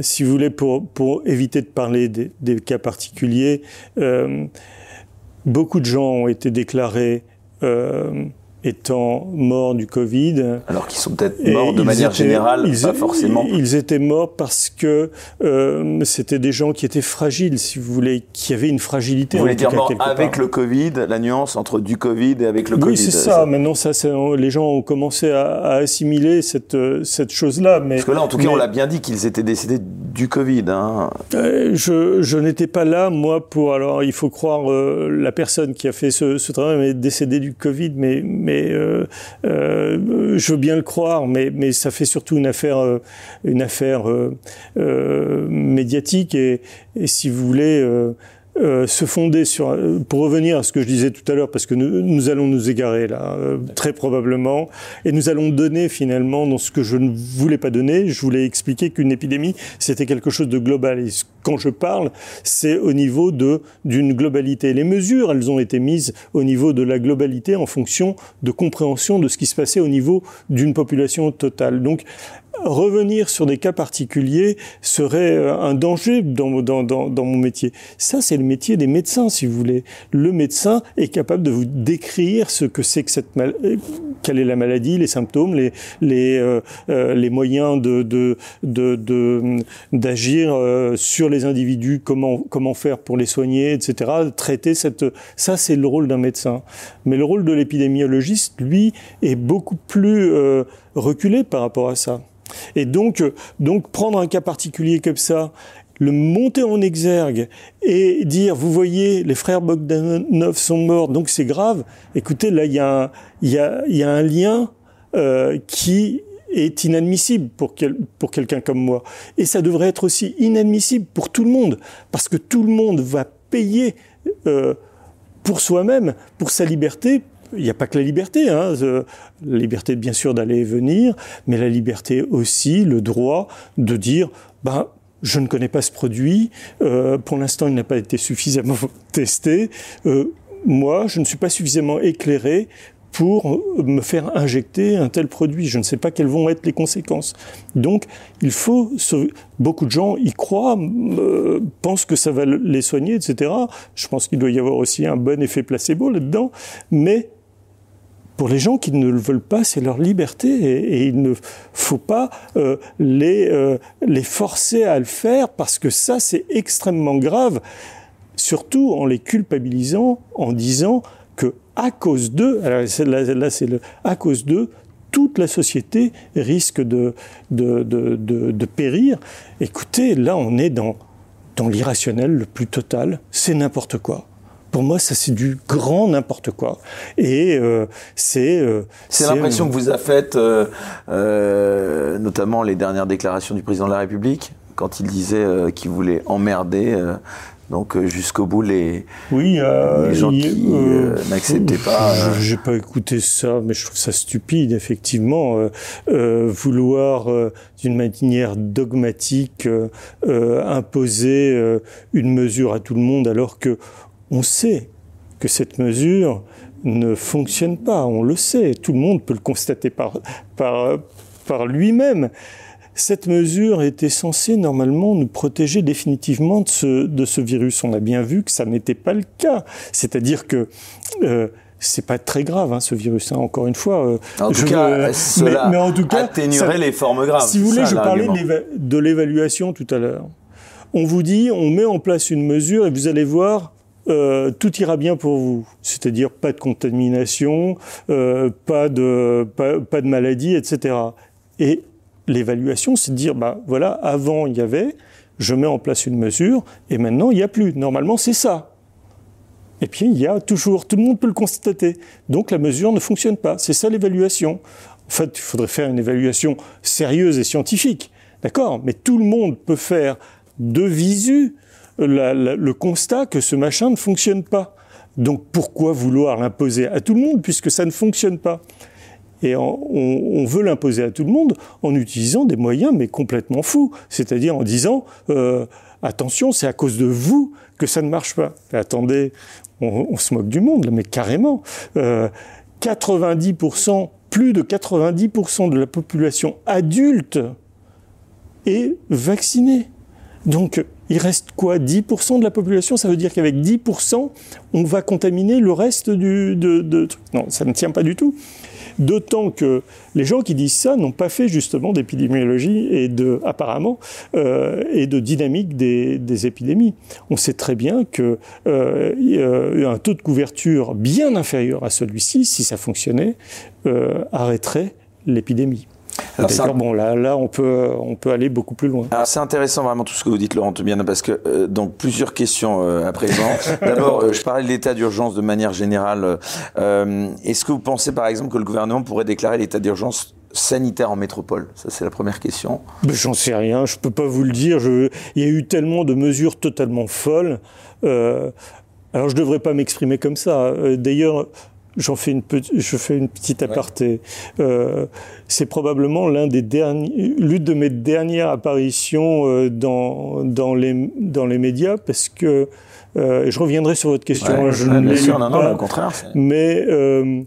Speaker 2: si vous voulez, pour, pour éviter de parler des, des cas particuliers, beaucoup de gens ont été déclarés um, étant morts du Covid.
Speaker 1: Alors qu'ils sont peut-être morts de manière générale, pas forcément.
Speaker 2: Ils étaient morts parce que euh, c'était des gens qui étaient fragiles, si vous voulez, qui avaient une fragilité.
Speaker 1: Vous voulez dire mort avec le Covid, la nuance entre du Covid et avec le Covid
Speaker 2: Oui, c'est ça. Maintenant, ça, les gens ont commencé à, assimiler cette, cette chose-là.
Speaker 1: Parce que là, en tout cas, on l'a bien dit qu'ils étaient décédés du Covid. Hein.
Speaker 2: Euh, je, je n'étais pas là, moi, pour... Alors, il faut croire euh, la personne qui a fait ce, ce travail, mais décédée du Covid, mais, mais euh, euh, je veux bien le croire, mais, mais ça fait surtout une affaire, euh, une affaire médiatique. Et, et, si vous voulez euh, se fonder sur, euh, pour revenir à ce que je disais tout à l'heure, parce que nous, nous, allons nous égarer là, euh, très probablement, et nous allons donner finalement dans ce que je ne voulais pas donner. Je voulais expliquer qu'une épidémie, c'était quelque chose de global. Et quand je parle, c'est au niveau de d'une globalité. Les mesures, elles ont été mises au niveau de la globalité en fonction de compréhension de ce qui se passait au niveau d'une population totale. Donc, revenir sur des cas particuliers serait euh, un danger dans, dans, dans, mon métier. Ça, c'est le métier des médecins, si vous voulez. Le médecin est capable de vous décrire ce que c'est que cette mal euh, quelle est la maladie, les symptômes, les, les, euh, euh les moyens de, de, d'agir sur les individus, comment, comment faire pour les soigner, etc. Traiter cette, ça, c'est le rôle d'un médecin. Mais le rôle de l'épidémiologiste, lui, est beaucoup plus reculé par rapport à ça. Et donc, donc prendre un cas particulier comme ça, le monter en exergue et dire, vous voyez, les frères Bogdanov sont morts, donc c'est grave. Écoutez, là, il y, a un, lien euh, qui est inadmissible pour quelqu'un comme moi. Et ça devrait être aussi inadmissible pour tout le monde, parce que tout le monde va payer euh, pour soi-même, pour sa liberté, il n'y a pas que la liberté, hein, la liberté bien sûr d'aller et venir, mais la liberté aussi, le droit de dire, ben, je ne connais pas ce produit, euh, pour l'instant il n'a pas été suffisamment testé, euh, moi je ne suis pas suffisamment éclairé pour me faire injecter un tel produit. Je ne sais pas quelles vont être les conséquences. Donc, il faut... Beaucoup de gens y croient, euh, pensent que ça va les soigner, etc. Je pense qu'il doit y avoir aussi un bon effet placebo là-dedans. Mais pour les gens qui ne le veulent pas, c'est leur liberté et, il ne faut pas euh, les, euh, les forcer à le faire parce que ça, c'est extrêmement grave, surtout en les culpabilisant, en disant que à cause d'eux, là, c'est le à cause d'eux, toute la société risque de, de, de, de, périr. Écoutez, là, on est dans, dans l'irrationnel le plus total, c'est n'importe quoi. Pour moi, ça c'est du grand n'importe quoi. Et euh, c'est.
Speaker 1: Euh, c'est l'impression que vous a faite, euh, euh, notamment les dernières déclarations du président de la République, quand il disait qu'il voulait emmerder. donc jusqu'au bout les,
Speaker 2: oui,
Speaker 1: les gens qui n'acceptaient pas.
Speaker 2: J'ai pas écouté ça, mais je trouve ça stupide effectivement. vouloir d'une manière dogmatique imposer une mesure à tout le monde alors que on sait que cette mesure ne fonctionne pas, on le sait, tout le monde peut le constater par, par, par lui-même. Cette mesure était censée normalement nous protéger définitivement de ce, de ce virus. On a bien vu que ça n'était pas le cas. C'est-à-dire que euh, c'est pas très grave, hein, ce virus. Hein, encore une fois. Euh,
Speaker 1: en, cas, cela mais, en tout cas, atténuerait les formes graves.
Speaker 2: Si vous voulez, je parlais de l'évaluation tout à l'heure. On vous dit, on met en place une mesure et vous allez voir, euh, tout ira bien pour vous. C'est-à-dire pas de contamination, euh, pas, de, maladie, etc. Et l'évaluation, c'est de dire, bah voilà, avant il y avait, je mets en place une mesure, et maintenant il n'y a plus. Normalement, c'est ça. Et puis il y a toujours, tout le monde peut le constater. Donc la mesure ne fonctionne pas. C'est ça l'évaluation. En fait, il faudrait faire une évaluation sérieuse et scientifique. D'accord? Mais tout le monde peut faire de visu le constat que ce machin ne fonctionne pas. Donc pourquoi vouloir l'imposer à tout le monde puisque ça ne fonctionne pas? Et on, veut l'imposer à tout le monde en utilisant des moyens mais complètement fous, c'est-à-dire en disant euh, attention, c'est à cause de vous que ça ne marche pas. attendez, on, se moque du monde, mais carrément. 90%, euh, plus de 90% de la population adulte est vaccinée. Donc, il reste quoi? 10% de la population? Ça veut dire qu'avec 10%, on va contaminer le reste du, de, de... Non, ça ne tient pas du tout. D'autant que les gens qui disent ça n'ont pas fait justement d'épidémiologie et de, apparemment, euh, et de dynamique des, des, épidémies. On sait très bien que euh, un taux de couverture bien inférieur à celui-ci, si ça fonctionnait, euh, arrêterait l'épidémie. Alors bon, là, là, on peut, on peut aller beaucoup plus loin.
Speaker 1: c'est intéressant vraiment tout ce que vous dites, Laurent bien, parce que euh, donc plusieurs questions euh, à présent. D'abord, euh, je parlais de l'état d'urgence de manière générale. Est-ce que vous pensez, par exemple, que le gouvernement pourrait déclarer l'état d'urgence sanitaire en métropole? Ça, c'est la première question.
Speaker 2: J'en sais rien, je peux pas vous le dire. Je... Il y a eu tellement de mesures totalement folles. alors, je devrais pas m'exprimer comme ça. D'ailleurs, J'en fais une petite, je fais une petite aparté. Euh, c'est probablement l'un des derniers, l'une de mes dernières apparitions euh, dans dans les dans les médias parce que euh, je reviendrai sur votre question.
Speaker 1: je ne bien sûr, non, non, au contraire.
Speaker 2: Mais euh,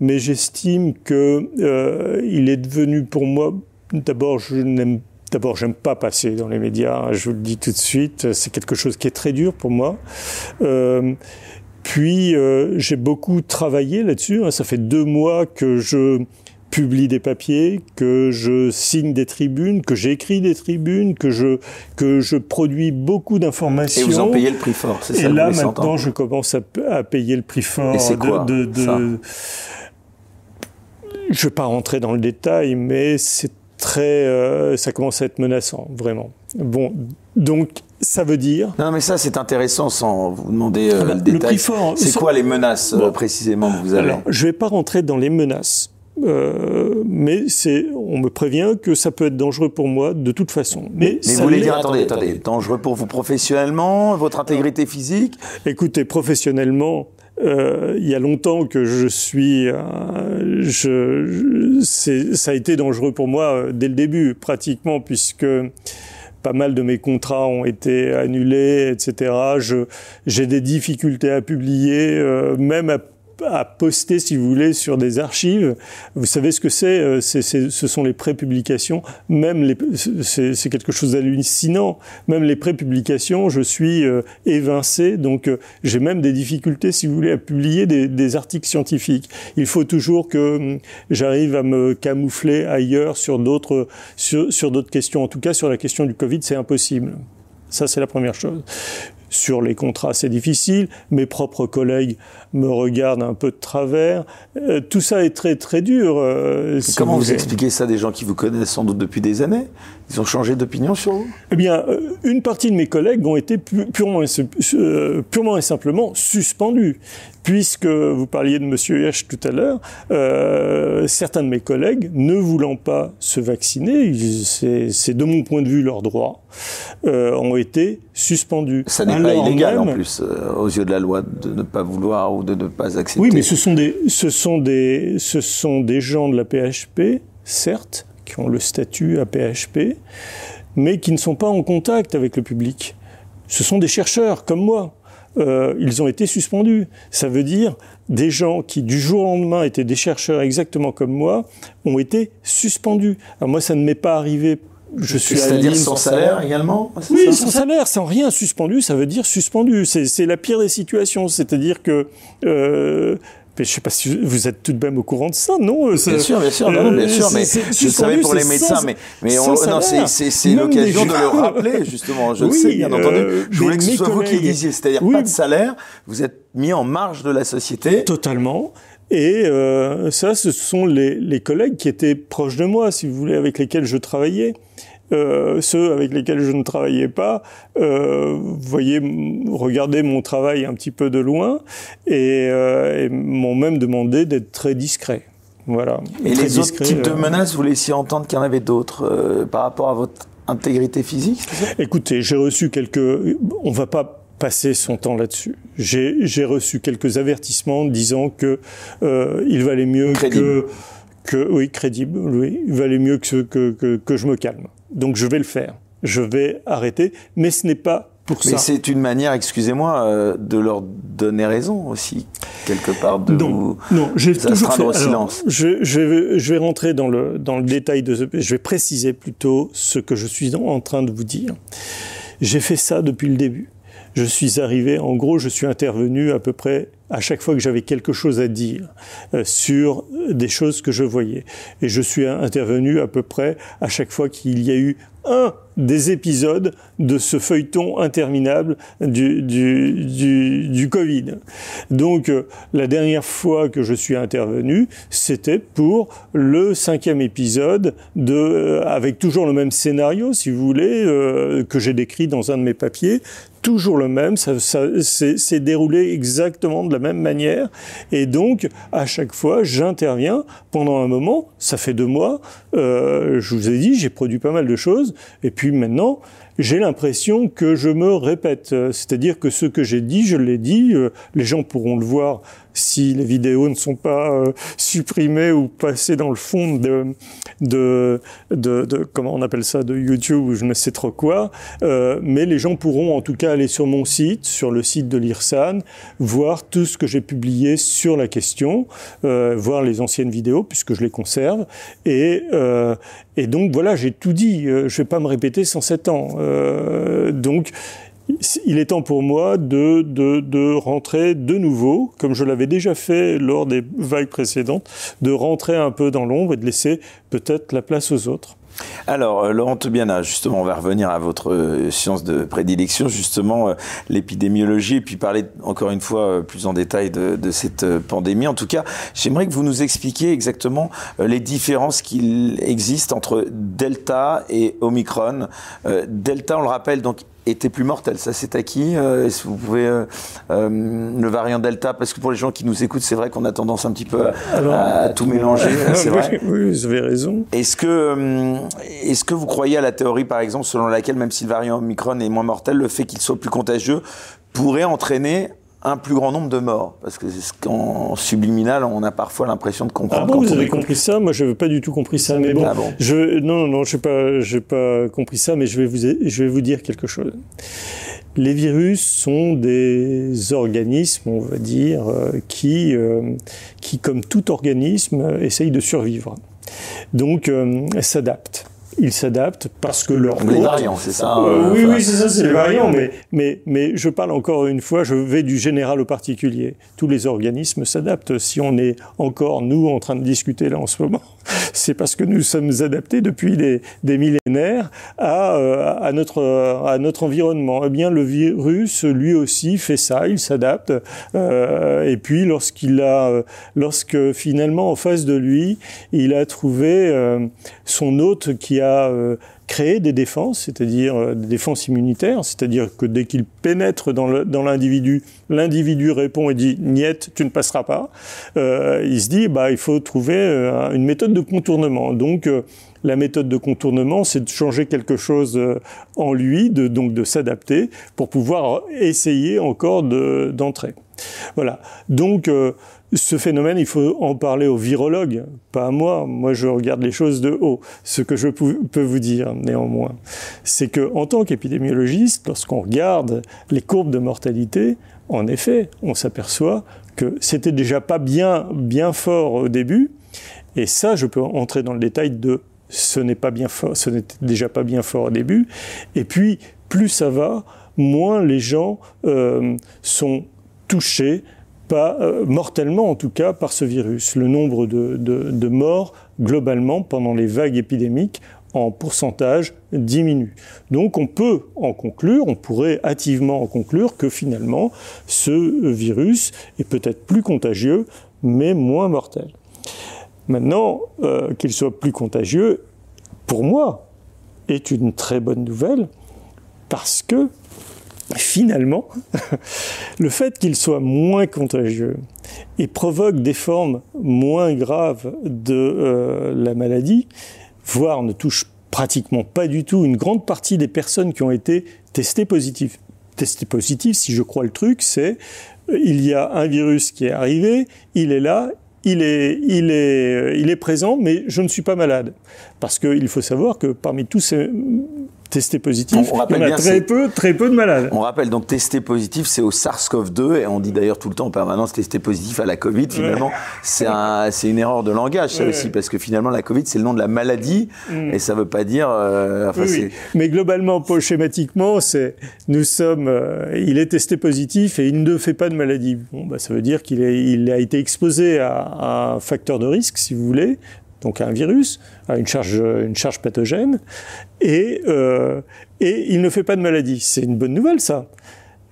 Speaker 2: mais j'estime que euh, il est devenu pour moi. D'abord, je n'aime D'abord, j'aime pas passer dans les médias, je vous le dis tout de suite, c'est quelque chose qui est très dur pour moi. Euh, puis euh, j'ai beaucoup travaillé là-dessus. Hein. Ça fait deux mois que je publie des papiers, que je signe des tribunes, que j'écris des tribunes, que je que je produis beaucoup d'informations. Et
Speaker 1: vous en payez le prix fort, c'est ça
Speaker 2: Et là maintenant, je commence à, payer le prix fort.
Speaker 1: Et c'est quoi de, de, de...
Speaker 2: Je vais pas rentrer dans le détail, mais c'est très, euh, ça commence à être menaçant, vraiment. Bon, donc ça veut dire.
Speaker 1: Non, mais ça c'est intéressant sans vous demander euh, ah bah, le détail. C'est quoi les menaces euh, précisément que vous avez Alors,
Speaker 2: Je vais pas rentrer dans les menaces. Euh, mais c'est, on me prévient que ça peut être dangereux pour moi de toute façon.
Speaker 1: Mais, mais vous voulez dire, attendez, attendez, dangereux pour vous professionnellement, votre intégrité physique?
Speaker 2: Écoutez, professionnellement, euh, il y a longtemps que je suis, euh, je, je ça a été dangereux pour moi dès le début, pratiquement, puisque pas mal de mes contrats ont été annulés, etc. j'ai des difficultés à publier, euh, même à à poster, si vous voulez, sur des archives. Vous savez ce que c'est euh, Ce sont les prépublications. Même c'est quelque chose d'hallucinant. Même les prépublications, je suis euh, évincé. Donc, euh, j'ai même des difficultés, si vous voulez, à publier des, articles scientifiques. Il faut toujours que hum, j'arrive à me camoufler ailleurs sur d'autres sur d'autres questions. En tout cas, sur la question du Covid, c'est impossible. Ça, c'est la première chose. Sur les contrats, c'est difficile. Mes propres collègues me regardent un peu de travers. Euh, tout ça est très très dur.
Speaker 1: Euh, comment vous, expliquez ça des gens qui vous connaissent sans doute depuis des années? Ils ont changé d'opinion sur vous?
Speaker 2: Eh bien, euh, une partie de mes collègues ont été purement et, purement et simplement suspendus. Puisque vous parliez de M. H tout à l'heure, certains de mes collègues, ne voulant pas se vacciner, c'est de mon point de vue leur droit, ont été suspendus.
Speaker 1: Ça n'est pas illégal en plus, aux yeux de la loi, de ne pas vouloir de ne pas accepter.
Speaker 2: Oui, mais ce sont des, ce sont des, ce sont des gens de la PHP, certes, qui ont le statut à PHP, mais qui ne sont pas en contact avec le public. Ce sont des chercheurs comme moi. Euh, ils ont été suspendus. Ça veut dire des gens qui du jour au lendemain étaient des chercheurs exactement comme moi ont été suspendus. Alors moi, ça ne m'est pas arrivé
Speaker 1: je suis C'est-à-dire sans, salaire, également
Speaker 2: Oui, sans salaire, sans rien suspendu, ça veut dire suspendu. C'est la pire des situations. C'est-à-dire que euh, je ne sais pas si vous êtes tout de même au courant de ça, non
Speaker 1: Bien sûr, bien sûr, non, bien sûr, mais je savais pour les médecins, mais, mais c'est l'occasion de le rappeler, justement, je le sais, bien entendu. Euh, je voulais que ce soit vous qui le disiez, c'est-à-dire pas de salaire, vous êtes mis en marge de la société.
Speaker 2: Totalement. Et euh, ça, ce sont les, les, collègues qui étaient proches de moi, si vous voulez, avec lesquels je travaillais. euh, ceux avec lesquels je ne travaillais pas, euh, voyez, regardaient mon travail un petit peu de loin et, et m'ont même demandé d'être très discret. Voilà.
Speaker 1: Et les autres types de menaces, vous laissiez entendre qu'il y en avait d'autres par rapport à votre intégrité physique
Speaker 2: Écoutez, j'ai reçu quelques. On va pas passer son temps là-dessus. J'ai reçu quelques avertissements disant que euh, il valait mieux que que oui crédible, oui, il valait mieux que, que, que, que je me calme. Donc je vais le faire. Je vais arrêter, mais ce n'est pas pour
Speaker 1: mais c'est une manière, excusez-moi, euh, de leur donner raison aussi, quelque part, de
Speaker 2: non,
Speaker 1: vous
Speaker 2: non, j'ai toujours fait,
Speaker 1: au silence.
Speaker 2: je, je, vais, je vais rentrer dans le, dans le détail de ce, je vais préciser plutôt ce que je suis en train de vous dire. J'ai fait ça depuis le début je suis arrivé, en gros, je suis intervenu à peu près à chaque fois que j'avais quelque chose à dire euh, sur des choses que je voyais. Et je suis intervenu à peu près à chaque fois qu'il y a eu un des épisodes de ce feuilleton interminable du, du, du, du Covid. Donc euh, la dernière fois que je suis intervenu, c'était pour le cinquième épisode de, euh, avec toujours le même scénario, si vous voulez, que j'ai décrit dans un de mes papiers, toujours le même, ça, c'est déroulé exactement de la même manière. Et donc, à chaque fois, j'interviens pendant un moment, ça fait deux mois, euh, je vous ai dit, j'ai produit pas mal de choses, et puis maintenant, j'ai l'impression que je me répète. C'est-à-dire que ce que j'ai dit, je l'ai dit, euh, les gens pourront le voir si les vidéos ne sont pas euh, supprimées ou passées dans le fond de, de, de, de, comment on appelle ça, de YouTube ou je ne sais trop quoi. Euh, mais les gens pourront en tout cas aller sur mon site, sur le site de l'IRSAN, voir tout ce que j'ai publié sur la question, euh, voir les anciennes vidéos puisque je les conserve. Et, euh, et donc voilà, j'ai tout dit. Euh, je vais pas me répéter 107 ans. Euh, donc il est temps pour moi de, de, de, rentrer de nouveau, comme je l'avais déjà fait lors des vagues précédentes, de rentrer un peu dans l'ombre et de laisser peut-être la place aux autres.
Speaker 1: Alors, euh, Laurent Tobiana, justement, on va revenir à votre euh, science de prédilection, justement, euh, l'épidémiologie, et puis parler encore une fois plus en détail de, de cette pandémie. En tout cas, j'aimerais que vous nous expliquiez exactement les différences qu'il existe entre Delta et Omicron. Delta, on le rappelle, donc était plus mortel. Ça, c'est acquis. Euh, Est-ce que vous pouvez euh, euh, le variant Delta Parce que pour les gens qui nous écoutent, c'est vrai qu'on a tendance un petit peu à, Alors, à tout mélanger. c'est vrai.
Speaker 2: Oui, vous avez raison.
Speaker 1: Est-ce que, euh, est-ce que vous croyez à la théorie, par exemple, selon laquelle même si le variant Omicron est moins mortel, le fait qu'il soit plus contagieux pourrait entraîner un plus grand nombre de morts. Parce que qu'en subliminal, on a parfois l'impression de comprendre.
Speaker 2: Ah bon, vous avez compris ça? Moi, je n'avais pas du tout compris ça. Mais bon, ah bon. je, non, non, je n'ai pas, compris ça, mais je vais, vous, je vais vous dire quelque chose. Les virus sont des organismes, on va dire, euh, qui, euh, qui, comme tout organisme, essayent de survivre. Donc, euh, s'adaptent ils s'adaptent parce que leur
Speaker 1: les variants, c'est ça.
Speaker 2: Euh, oui, oui, c'est ça, c'est les variants. Mais, mais, mais je parle encore une fois, je vais du général au particulier. Tous les organismes s'adaptent. Si on est encore nous en train de discuter là en ce moment, c'est parce que nous sommes adaptés depuis des, des millénaires à, euh, à notre à notre environnement. Eh bien, le virus, lui aussi, fait ça. Il s'adapte. Euh, et puis, lorsqu'il a, lorsque finalement en face de lui, il a trouvé euh, son hôte qui a euh, créer des défenses, c'est-à-dire euh, des défenses immunitaires, c'est-à-dire que dès qu'il pénètre dans l'individu, l'individu répond et dit "niet, tu ne passeras pas". Euh, il se dit bah il faut trouver une méthode de contournement. Donc la méthode de contournement, c'est de changer quelque chose en lui, donc de s'adapter pour pouvoir essayer encore d'entrer. Voilà. Donc ce phénomène, il faut en parler aux virologues, pas à moi. Moi, je regarde les choses de haut. Ce que je peux vous dire, néanmoins, c'est que en tant qu'épidémiologiste, lorsqu'on regarde les courbes de mortalité, en effet, on s'aperçoit que c'était déjà pas bien, bien fort au début. Et ça, je peux entrer dans le détail de ce n'est pas bien fort, ce n'était déjà pas bien fort au début. Et puis, plus ça va, moins les gens euh, sont touchés pas euh, mortellement en tout cas par ce virus. Le nombre de, morts globalement pendant les vagues épidémiques en pourcentage diminue. Donc on peut en conclure, on pourrait hâtivement en conclure que finalement ce virus est peut-être plus contagieux mais moins mortel. Maintenant, euh, qu'il soit plus contagieux, pour moi, est une très bonne nouvelle parce que finalement, le fait qu'il soit moins contagieux et provoque des formes moins graves de euh, la maladie, voire ne touche pratiquement pas du tout une grande partie des personnes qui ont été testées positives. Testées positives, si je crois le truc, c'est euh, il y a un virus qui est arrivé, il est là, il est, il est, euh, il est présent, mais je ne suis pas malade. Parce qu'il faut savoir que parmi tous ces testé positif, on, il y a très peu, très peu de malades.
Speaker 1: On rappelle donc testé positif, c'est au SARS-CoV-2 et on dit d'ailleurs tout le temps en permanence testé positif à la Covid. Finalement, c'est un, une erreur de langage ça aussi parce que finalement la Covid c'est le nom de la maladie mm. et ça veut pas dire. Euh,
Speaker 2: enfin, oui, Mais globalement, schématiquement, c'est nous sommes, euh, il est testé positif et il ne fait pas de maladie. Bon, bah, ça veut dire qu'il il a été exposé à, à un facteur de risque, si vous voulez, donc un virus, à une charge, une charge pathogène, et, euh, et il ne fait pas de maladie. C'est une bonne nouvelle, ça.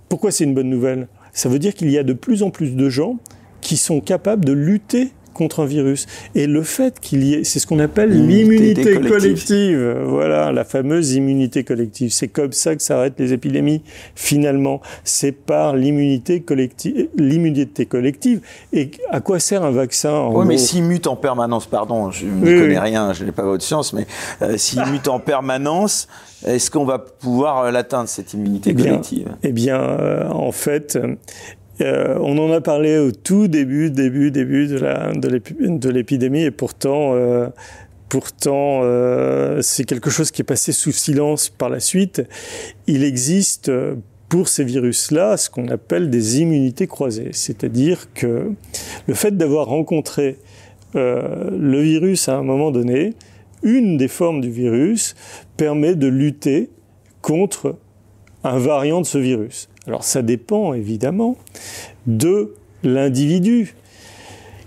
Speaker 2: Pourquoi c'est une bonne nouvelle? Ça veut dire qu'il y a de plus en plus de gens qui sont capables de lutter contre un virus. Et le fait qu'il y ait, c'est ce qu'on appelle l'immunité collective. Voilà, la fameuse immunité collective. C'est comme ça que s'arrêtent les épidémies. Finalement, c'est par l'immunité collective, l'immunité collective. Et à quoi sert un vaccin
Speaker 1: Oui, mais s'il mute en permanence, pardon, je ne connais rien, je n'ai pas votre science, mais euh, s'il mute en permanence, est-ce qu'on va pouvoir l'atteindre cette immunité
Speaker 2: eh
Speaker 1: collective?
Speaker 2: Eh bien, euh, en fait, euh, on en a parlé au tout début, début, début de l'épidémie et pourtant, euh, pourtant euh, c'est quelque chose qui est passé sous silence par la suite. Il existe pour ces virus-là ce qu'on appelle des immunités croisées, c'est-à-dire que le fait d'avoir rencontré le virus à un moment donné, une des formes du virus permet de lutter contre un variant de ce virus. Alors ça dépend évidemment de l'individu.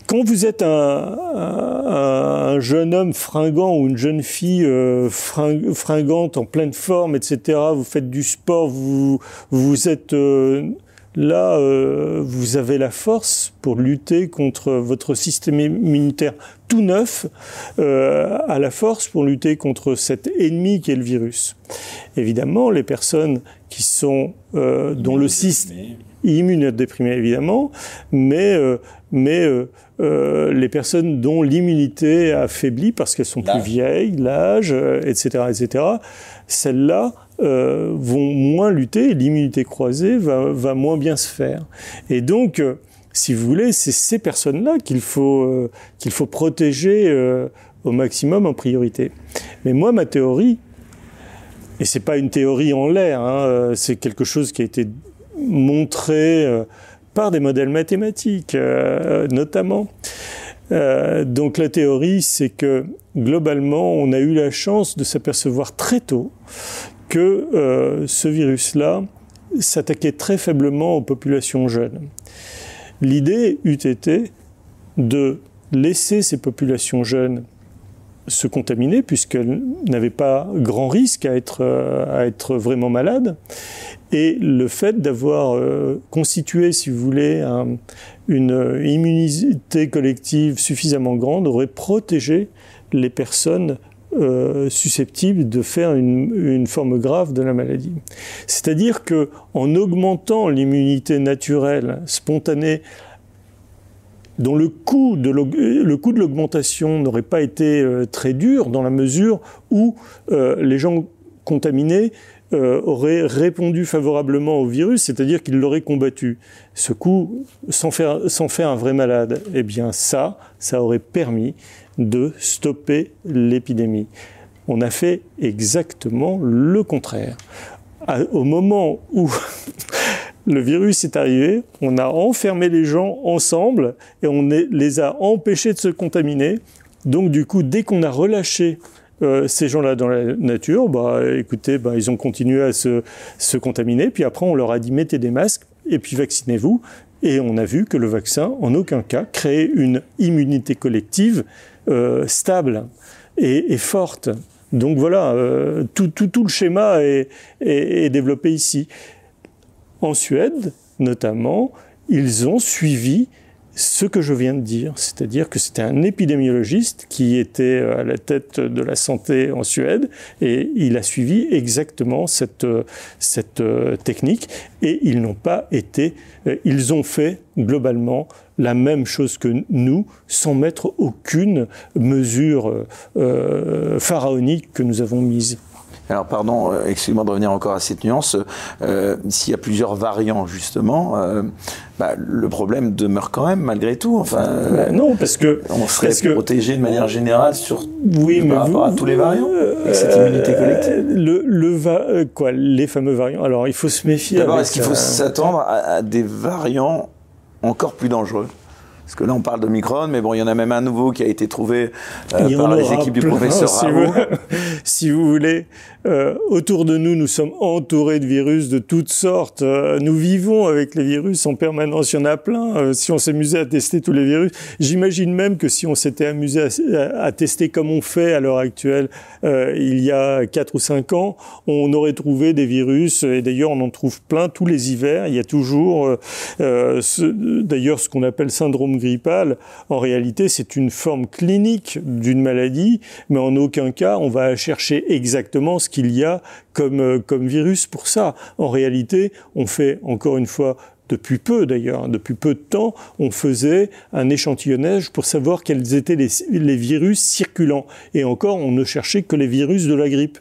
Speaker 2: Quand vous êtes un, jeune homme fringant ou une jeune fille euh, fringante en pleine forme, etc., vous faites du sport, vous, vous êtes euh, là, euh, vous avez la force pour lutter contre votre système immunitaire tout neuf, à la force pour lutter contre cet ennemi qui est le virus. Évidemment, les personnes qui sont euh, dont le système immunodéprimé évidemment, mais euh, mais euh, euh, les personnes dont l'immunité a faibli parce qu'elles sont plus vieilles, l'âge, etc., etc. Celles-là vont moins lutter, l'immunité croisée va, moins bien se faire. Et donc, si vous voulez, c'est ces personnes-là qu'il faut faut protéger au maximum en priorité. Mais moi, ma théorie, et c'est pas une théorie en l'air, hein, euh, c'est quelque chose qui a été montré euh, par des modèles mathématiques, euh, notamment. donc la théorie, c'est que globalement, on a eu la chance de s'apercevoir très tôt que ce virus-là s'attaquait très faiblement aux populations jeunes. L'idée eût été de laisser ces populations jeunes se contaminer puisqu'elle n'avait pas grand risque à être, euh, à être vraiment malade. Et le fait d'avoir euh, constitué, si vous voulez, une immunité collective suffisamment grande aurait protégé les personnes euh, susceptibles de faire une, forme grave de la maladie. C'est-à-dire que en augmentant l'immunité naturelle, spontanée, dont le coût de l'augmentation n'aurait pas été euh, très dur dans la mesure où euh, les gens contaminés euh, auraient répondu favorablement au virus, c'est-à-dire qu'ils l'auraient combattu. Ce coup, sans faire, sans faire un vrai malade, eh bien ça, ça aurait permis de stopper l'épidémie. On a fait exactement le contraire. au moment où le virus est arrivé, on a enfermé les gens ensemble et on les a empêchés de se contaminer. Donc du coup, dès qu'on a relâché euh, ces gens-là dans la nature, bah, écoutez, bah, ils ont continué à se, contaminer. Puis après, on leur a dit mettez des masques et puis vaccinez-vous. Et on a vu que le vaccin, en aucun cas, créait une immunité collective stable et, forte. Donc voilà, euh, tout, le schéma est développé ici. En Suède, notamment, ils ont suivi ce que je viens de dire, c'est-à-dire que c'était un épidémiologiste qui était à la tête de la santé en Suède et il a suivi exactement cette, cette technique et ils n'ont pas été, ils ont fait globalement la même chose que nous sans mettre aucune mesure euh, pharaonique que nous avons mise.
Speaker 1: Alors pardon, euh, excusez-moi de revenir encore à cette nuance. Euh, s'il y a plusieurs variants justement, euh, bah, le problème demeure quand même malgré tout. Enfin,
Speaker 2: bah, non, parce que
Speaker 1: on serait
Speaker 2: parce
Speaker 1: protégé de manière générale sur
Speaker 2: oui,
Speaker 1: par rapport à tous les variants avec cette immunité collective.
Speaker 2: Le, le quoi, les fameux variants. Alors il faut se méfier.
Speaker 1: D'abord, est-ce qu'il faut s'attendre à des variants encore plus dangereux? Parce que là, on parle de Micron, mais bon, il y en a même un nouveau qui a été trouvé euh, par les équipes du professeur
Speaker 2: si vous, si vous voulez, euh, autour de nous, nous sommes entourés de virus de toutes sortes. Euh, nous vivons avec les virus en permanence. Il y en a plein. Si on s'amusait à tester tous les virus, j'imagine même que si on s'était amusé à, à, tester comme on fait à l'heure actuelle, il y a 4 ou 5 ans, on aurait trouvé des virus. Et d'ailleurs, on en trouve plein tous les hivers. Il y a toujours, ce, d'ailleurs, ce qu'on appelle syndrome grippale, en réalité, c'est une forme clinique d'une maladie, mais en aucun cas on va chercher exactement ce qu'il y a comme, euh, comme virus pour ça. En réalité, on fait encore une fois depuis peu d'ailleurs, hein, depuis peu de temps, on faisait un échantillonnage pour savoir quels étaient les, les, virus circulants. Et encore, on ne cherchait que les virus de la grippe.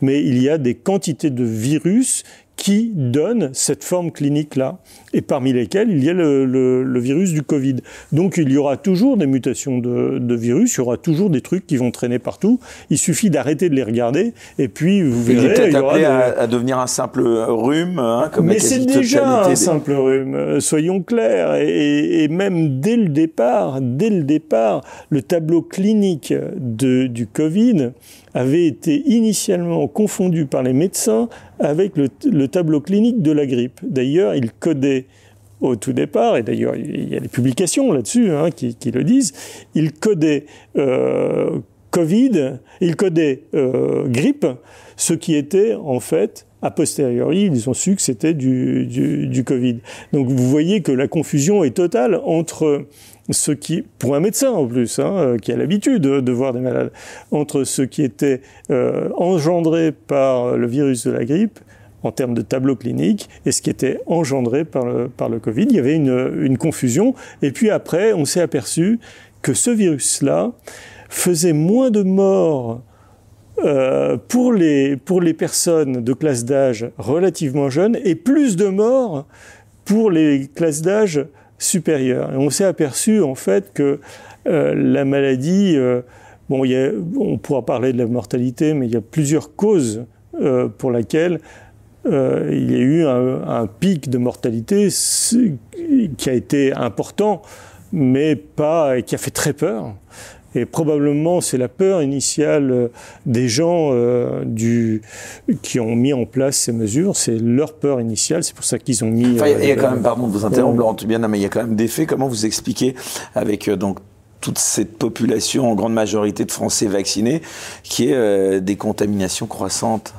Speaker 2: Mais il y a des quantités de virus qui donnent cette forme clinique-là, et parmi lesquelles il y a le, le, le, virus du Covid. Donc il y aura toujours des mutations de, de, virus, il y aura toujours des trucs qui vont traîner partout. Il suffit d'arrêter de les regarder, et puis vous verrez.
Speaker 1: Il est peut-être appelé à, à, devenir un simple rhume, hein, comme
Speaker 2: Mais c'est déjà un simple rhume, euh, soyons clairs. Et, et, même dès le départ, dès le départ, le tableau clinique de, du Covid avait été initialement confondu par les médecins avec le, le tableau clinique de la grippe. D'ailleurs, il codait au tout départ, et d'ailleurs il y a des publications là-dessus hein, qui, qui, le disent, il codait euh, Covid, il codait euh, grippe, ce qui était en fait a posteriori, ils ont su que c'était du, du, du, Covid. Donc vous voyez que la confusion est totale entre ce qui, pour un médecin en plus, hein, euh, qui a l'habitude de, de, voir des malades, entre ce qui était euh, engendré par le virus de la grippe en termes de tableau clinique et ce qui était engendré par le, Covid. Il y avait une, confusion. Et puis après, on s'est aperçu que ce virus-là faisait moins de morts euh, pour, les, pour les personnes de classe d'âge relativement jeunes et plus de morts pour les classes d'âge supérieures. Et on s'est aperçu en fait que euh, la maladie, euh, bon, on pourra parler de la mortalité, mais il y a plusieurs causes euh, pour lesquelles euh, il y a eu un, un, pic de mortalité qui a été important, mais pas qui a fait très peur. Et probablement, c'est la peur initiale euh, des gens euh, du, qui ont mis en place ces mesures. C'est leur peur initiale. C'est pour ça qu'ils ont mis.
Speaker 1: Enfin, il y a quand même, pardon de vous interrompre, Laurent bien, mais il y a quand même des faits. Comment vous expliquez avec donc toute cette population, en grande majorité de Français vaccinés, qui est euh, des contaminations croissantes?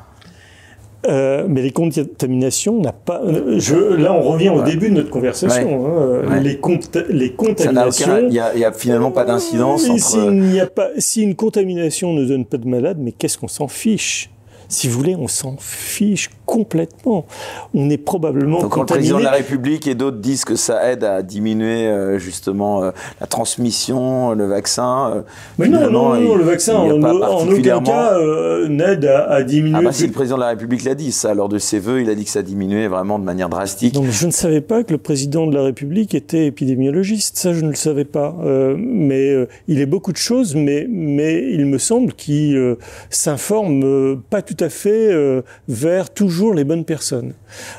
Speaker 2: Euh, mais les contaminations n'a pas. Euh, je, là, on revient au début de notre conversation. Ouais. Hein, ouais. Les, cont les contaminations.
Speaker 1: Il n'y a, a, finalement pas d'incidence.
Speaker 2: Entre... Si, a pas, si une contamination ne donne pas de malade, mais qu'est-ce qu'on s'en fiche? Si vous voulez, on s'en fiche complètement. On est probablement
Speaker 1: Donc,
Speaker 2: contaminé.
Speaker 1: le président de la République et d'autres disent que ça aide à diminuer euh, justement euh, la transmission, le vaccin. Euh,
Speaker 2: Mais non, non, non, le vaccin en, en, aucun cas euh, n'aide à, à, diminuer.
Speaker 1: Ah bah si, le président de la République l'a dit, ça, lors de ses vœux, il a dit que ça diminuait vraiment de manière drastique.
Speaker 2: Donc je ne savais pas que le président de la République était épidémiologiste, ça je ne le savais pas. Euh, mais euh, il est beaucoup de choses, mais, mais il me semble qu'il s'informe pas tout à fait vers toujours les bonnes personnes.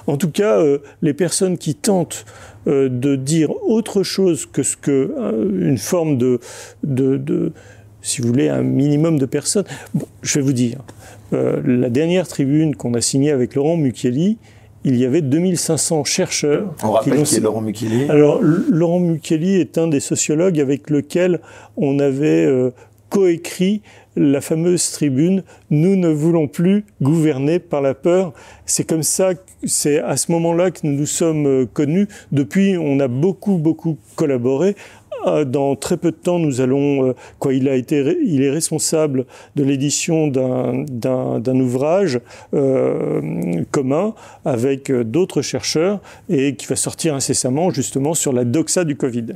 Speaker 2: En tout cas, euh, les personnes qui tentent euh, de dire autre chose que ce que euh, une forme de, de, de, si vous voulez, un minimum de personnes. Bon, je vais vous dire, la dernière tribune qu'on a signée avec Laurent Mucchielli, il y avait 2500 chercheurs.
Speaker 1: On rappelle qui, qui est Laurent Mucchielli
Speaker 2: Alors, Laurent Mucchielli est un des sociologues avec lequel on avait coécrit la fameuse tribune Nous ne voulons plus gouverner par la peur. C'est comme ça, c'est à ce moment-là que nous nous sommes euh, connus. Depuis, on a beaucoup, beaucoup collaboré. Euh, dans très peu de temps, nous allons, euh, quoi, il a été, il est responsable de l'édition d'un ouvrage commun avec d'autres chercheurs et qui va sortir incessamment justement sur la doxa du Covid.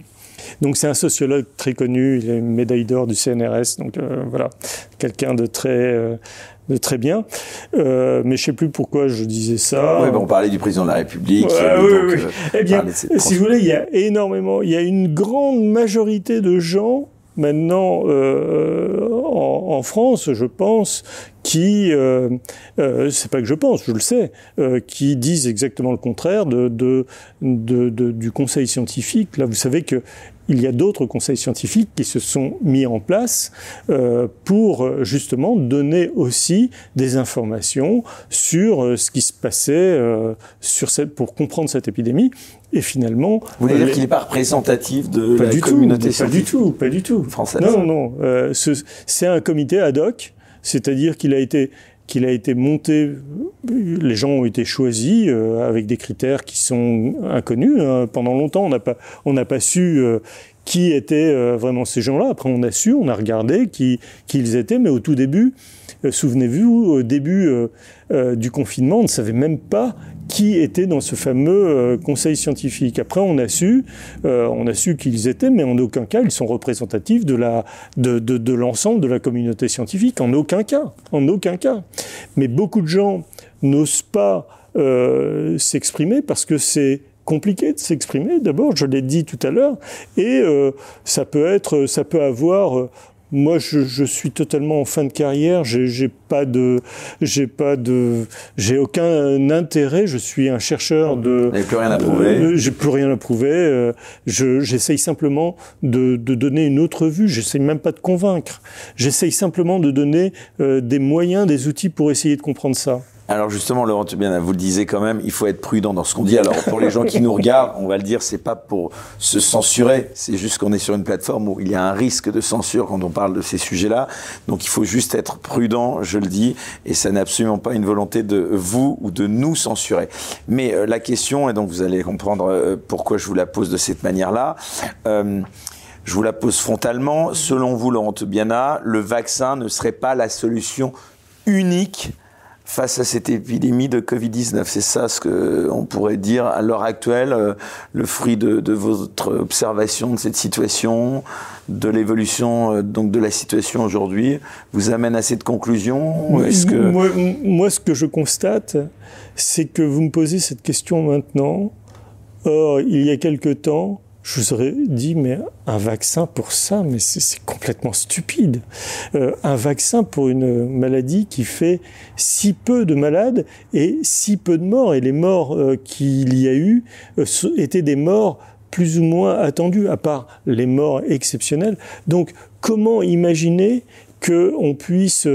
Speaker 2: Donc c'est un sociologue très connu, il est médaille d'or du CNRS, donc euh, voilà, quelqu'un de très euh, de très bien. Euh, mais je sais plus pourquoi je disais ça.
Speaker 1: Oui, on parlait du président de la République.
Speaker 2: oui, oui. eh bien, si vous voulez, il y a énormément, il y a une grande majorité de gens maintenant en, en, France, je pense, qui, c'est pas que je pense, je le sais, qui disent exactement le contraire de, de, de, de, du Conseil scientifique. Là, vous savez que il y a d'autres conseils scientifiques qui se sont mis en place euh, pour justement donner aussi des informations sur euh, ce qui se passait euh, sur cette, pour comprendre cette épidémie. Et finalement,
Speaker 1: vous voulez dire qu'il n'est pas représentatif de la communauté scientifique
Speaker 2: Pas du tout, pas du tout.
Speaker 1: Française?
Speaker 2: Non, non. c'est un comité ad hoc, c'est-à-dire qu'il a été qu'il a été monté, les gens ont été choisis euh, avec des critères qui sont inconnus. Hein. Pendant longtemps, on n'a pas, on n'a su euh, qui étaient euh, vraiment ces gens-là. Après, on a su, on a regardé qui, qui ils étaient, mais au tout début, souvenez-vous, au début du confinement, on ne savait même pas qui était dans ce fameux euh, conseil scientifique. Après, on a su, euh, su qui étaient, mais en aucun cas ils sont représentatifs de l'ensemble de la communauté scientifique. En aucun cas, en aucun cas. Mais beaucoup de gens n'osent pas euh, s'exprimer parce que c'est compliqué de s'exprimer. D'abord, je l'ai dit tout à l'heure, et euh, ça peut être, ça peut avoir moi, je, je, suis totalement en fin de carrière. J'ai pas de, j'ai pas de, j'ai aucun intérêt. Je suis un chercheur de.
Speaker 1: Vous plus rien à prouver.
Speaker 2: Euh, j'ai plus rien à prouver. Euh, J'essaye simplement de, de, donner une autre vue. J'essaye même pas de convaincre. J'essaye simplement de donner euh, des moyens, des outils pour essayer de comprendre ça.
Speaker 1: Alors justement, Laurent bien, vous le disiez quand même, il faut être prudent dans ce qu'on dit. Alors pour les gens qui nous regardent, on va le dire, c'est pas pour se censurer, c'est juste qu'on est sur une plateforme où il y a un risque de censure quand on parle de ces sujets-là. Donc il faut juste être prudent, je le dis, et ça n'est absolument pas une volonté de vous ou de nous censurer. Mais euh, la question, et donc vous allez comprendre euh, pourquoi je vous la pose de cette manière-là. Euh, je vous la pose frontalement. Selon vous, Laurent Biana, le vaccin ne serait pas la solution unique face à cette épidémie de Covid-19. C'est ça ce qu'on pourrait dire à l'heure actuelle, euh, le fruit de, de, votre observation de cette situation, de l'évolution euh, donc de la situation aujourd'hui, vous amène à cette conclusion
Speaker 2: Est-ce que... moi, moi, ce que je constate, c'est que vous me posez cette question maintenant. Or, il y a quelque temps, je vous aurais dit, mais un vaccin pour ça, mais c'est complètement stupide. Euh, un vaccin pour une maladie qui fait si peu de malades et si peu de morts. Et les morts euh, qu'il y a eu euh, étaient des morts plus ou moins attendues, à part les morts exceptionnelles. Donc, comment imaginer qu'on puisse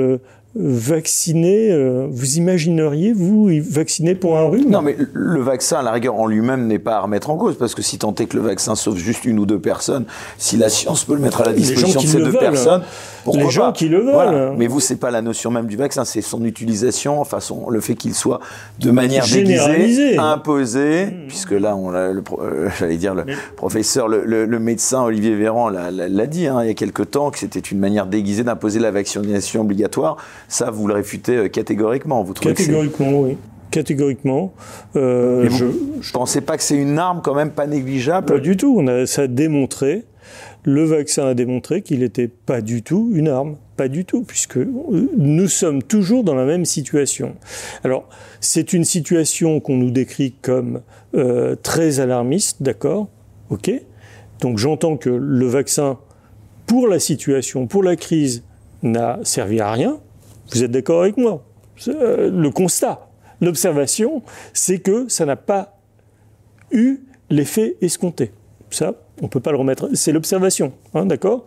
Speaker 2: vacciner, euh, vous imagineriez, vous, vacciner pour un rhume?
Speaker 1: Non, mais le vaccin, à la rigueur, en lui-même, n'est pas à remettre en cause, parce que si tant est que le vaccin sauve juste une ou deux personnes, si la science peut le mettre à la disposition de ces deux personnes,
Speaker 2: pourquoi Les gens qui le veulent.
Speaker 1: Mais vous, c'est pas la notion même du vaccin, c'est son utilisation, enfin, le fait qu'il soit de manière déguisée, imposé, mmh. puisque là, on le, euh, j'allais dire, le professeur, le, le, médecin Olivier Véran l'a dit hein, il y a quelque temps, que c'était une manière déguisée d'imposer la vaccination obligatoire ça, vous le réfutez euh, catégoriquement. Vous
Speaker 2: trouvez catégoriquement, oui. Catégoriquement.
Speaker 1: Euh, je ne pensez pas que c'est une arme quand même pas négligeable?
Speaker 2: Pas du tout. On a, ça a démontré, le vaccin a démontré qu'il n'était pas du tout une arme. Pas du tout, puisque euh, nous sommes toujours dans la même situation. Alors, c'est une situation qu'on nous décrit comme euh, très alarmiste, d'accord? Ok? Donc j'entends que le vaccin, pour la situation, pour la crise, n'a servi à rien. Vous êtes d'accord avec moi? Euh, Le constat, l'observation, c'est que ça n'a pas eu l'effet escompté. Ça, on ne peut pas le remettre. C'est l'observation, hein, d'accord?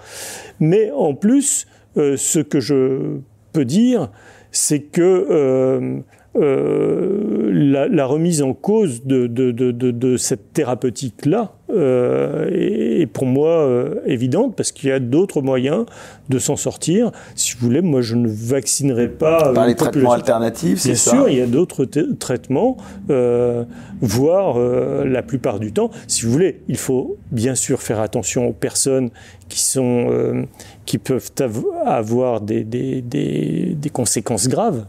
Speaker 2: Mais en plus, euh, ce que je peux dire, c'est que euh, euh, la, la, remise en cause de, de, de, de cette thérapeutique-là euh, est, pour moi euh, évidente parce qu'il y a d'autres moyens de s'en sortir. Si vous voulez, moi je ne vaccinerai pas.
Speaker 1: Par les traitements alternatifs,
Speaker 2: c'est ça? Bien sûr, il y a d'autres traitements, euh, voire la plupart du temps. Si vous voulez, il faut bien sûr faire attention aux personnes qui sont qui peuvent avoir des, des, des, des conséquences graves.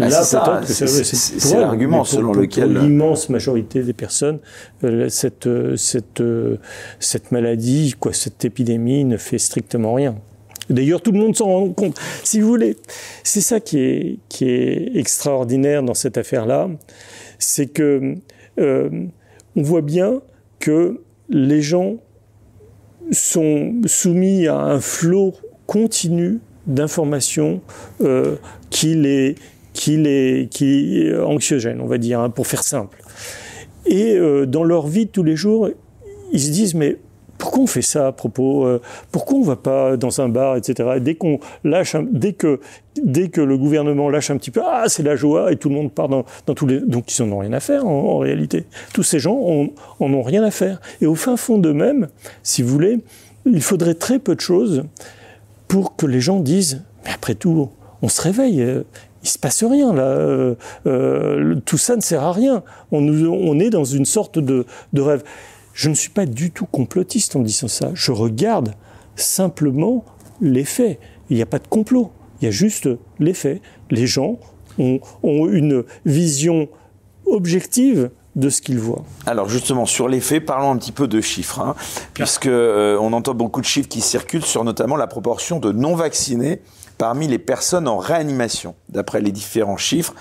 Speaker 1: Ah, Là, c'est l'argument selon lequel
Speaker 2: l'immense majorité des personnes, euh, cette, euh, cette, euh, cette maladie, quoi, cette épidémie ne fait strictement rien. D'ailleurs, tout le monde s'en rend compte. Si vous voulez, c'est ça qui est, qui est extraordinaire dans cette affaire-là, c'est que on voit bien que les gens sont soumis à un flot continu d'informations euh, qui les qui les qui anxiogène, on va dire, hein, pour faire simple. Et euh, dans leur vie de tous les jours, ils se disent mais pourquoi on fait ça à propos euh, Pourquoi on va pas dans un bar, etc. dès qu'on lâche, dès que dès que le gouvernement lâche un petit peu, ah c'est la joie et tout le monde part dans, tous les, donc ils en ont rien à faire en, réalité. Tous ces gens en ont rien à faire. Et au fin fond d'eux-mêmes, si vous voulez, il faudrait très peu de choses pour que les gens disent, mais après tout, on se réveille. Il se passe rien là. Euh, euh, tout ça ne sert à rien. On, on est dans une sorte de, de, rêve. Je ne suis pas du tout complotiste en disant ça. Je regarde simplement les faits. Il n'y a pas de complot. Il y a juste les faits. Les gens ont, ont une vision objective de ce qu'ils voient.
Speaker 1: Alors justement, sur les faits, parlons un petit peu de chiffres, hein, puisque euh, on entend beaucoup de chiffres qui circulent sur notamment la proportion de non-vaccinés parmi les personnes en réanimation. D'après les différents chiffres,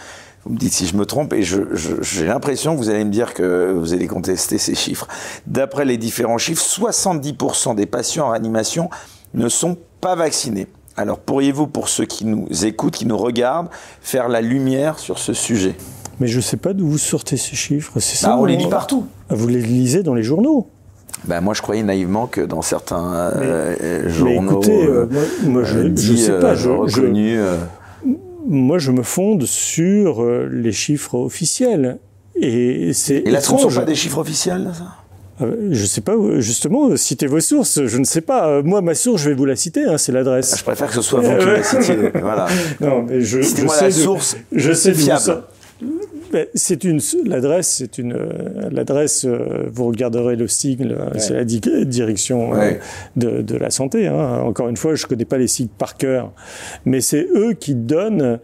Speaker 1: vous me dites si je me trompe, et j'ai l'impression que vous allez me dire que vous allez contester ces chiffres. D'après les différents chiffres, 70% des patients en réanimation ne sont pas vaccinés. Alors pourriez-vous, pour ceux qui nous écoutent, qui nous regardent, faire la lumière sur ce sujet?
Speaker 2: Mais je ne sais pas d'où vous sortez ces chiffres.
Speaker 1: C'est ça, bah, on les lit partout.
Speaker 2: Vous les lisez dans les journaux
Speaker 1: ben, moi, je croyais naïvement que dans certains euh, journaux, mais
Speaker 2: écoutez, euh, moi, je ne euh, sais pas, je, reconnus, moi, je me fonde sur les chiffres officiels. Et, c'est
Speaker 1: et là, ce ne sont pas des chiffres officiels, ça?
Speaker 2: Je ne sais pas, justement, citez vos sources, je ne sais pas. Moi, ma source, je vais vous la citer, hein, c'est l'adresse.
Speaker 1: Je préfère que ce soit vous qui la citiez. Voilà.
Speaker 2: Non, mais je, je sais la source je sais fiable. Ben, c'est une l'adresse, c'est une euh, l'adresse. Euh, vous regarderez le sigle, c'est la direction euh, de, de, la santé. Hein. Encore une fois, je connais pas les sigles par cœur, mais c'est eux qui donnent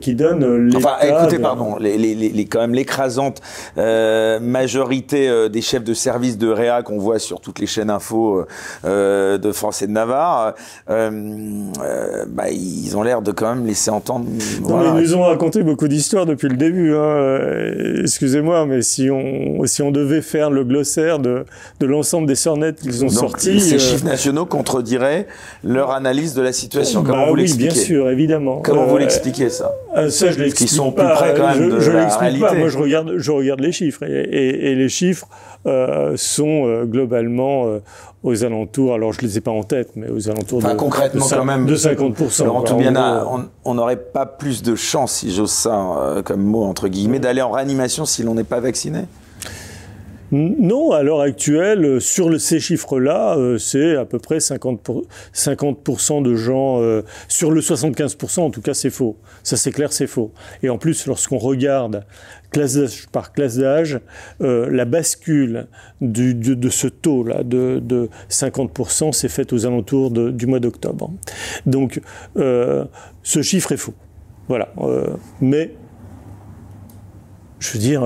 Speaker 2: qui donnent.
Speaker 1: Enfin, écoutez, pardon, les, les, les, quand même l'écrasante majorité des chefs de service de Réa qu'on voit sur toutes les chaînes info de France et de Navarre, bah, ils ont l'air de quand même laisser entendre.
Speaker 2: Voilà. ils nous ont raconté beaucoup d'histoires depuis le début Hein, euh, excusez-moi, mais si on, si on devait faire le glossaire de, de l'ensemble des sornettes qu'ils ont sortis...
Speaker 1: Ces euh, chiffres nationaux contrediraient leur analyse de la situation. Comment bah vous
Speaker 2: oui, bien sûr, évidemment.
Speaker 1: Comment vous euh, l'expliquez, ça
Speaker 2: Ça, je l'explique Qui sont plus près quand même je, de la réalité. Pas. Moi, je regarde, je regarde les chiffres. Et, et, les chiffres sont globalement aux alentours, alors je ne les ai pas en tête, mais aux alentours
Speaker 1: enfin,
Speaker 2: de,
Speaker 1: concrètement
Speaker 2: de,
Speaker 1: quand même,
Speaker 2: de 50%.
Speaker 1: Laurent Toubiana, on n'aurait pas plus de chance, si j'ose ça euh, comme mot, entre guillemets, d'aller en réanimation si l'on n'est pas vacciné?
Speaker 2: Non, à l'heure actuelle, sur ces chiffres-là, euh, c'est à peu près 50%, 50 de gens, euh, sur le 75%, en tout cas, c'est faux. Ça, c'est c'est faux. Et en plus, lorsqu'on regarde classe par classe d'âge, euh, la bascule de, ce taux-là de, de 50% s'est faite aux alentours du mois d'octobre. Donc, euh, ce chiffre est faux. Voilà. Euh, mais, je veux dire,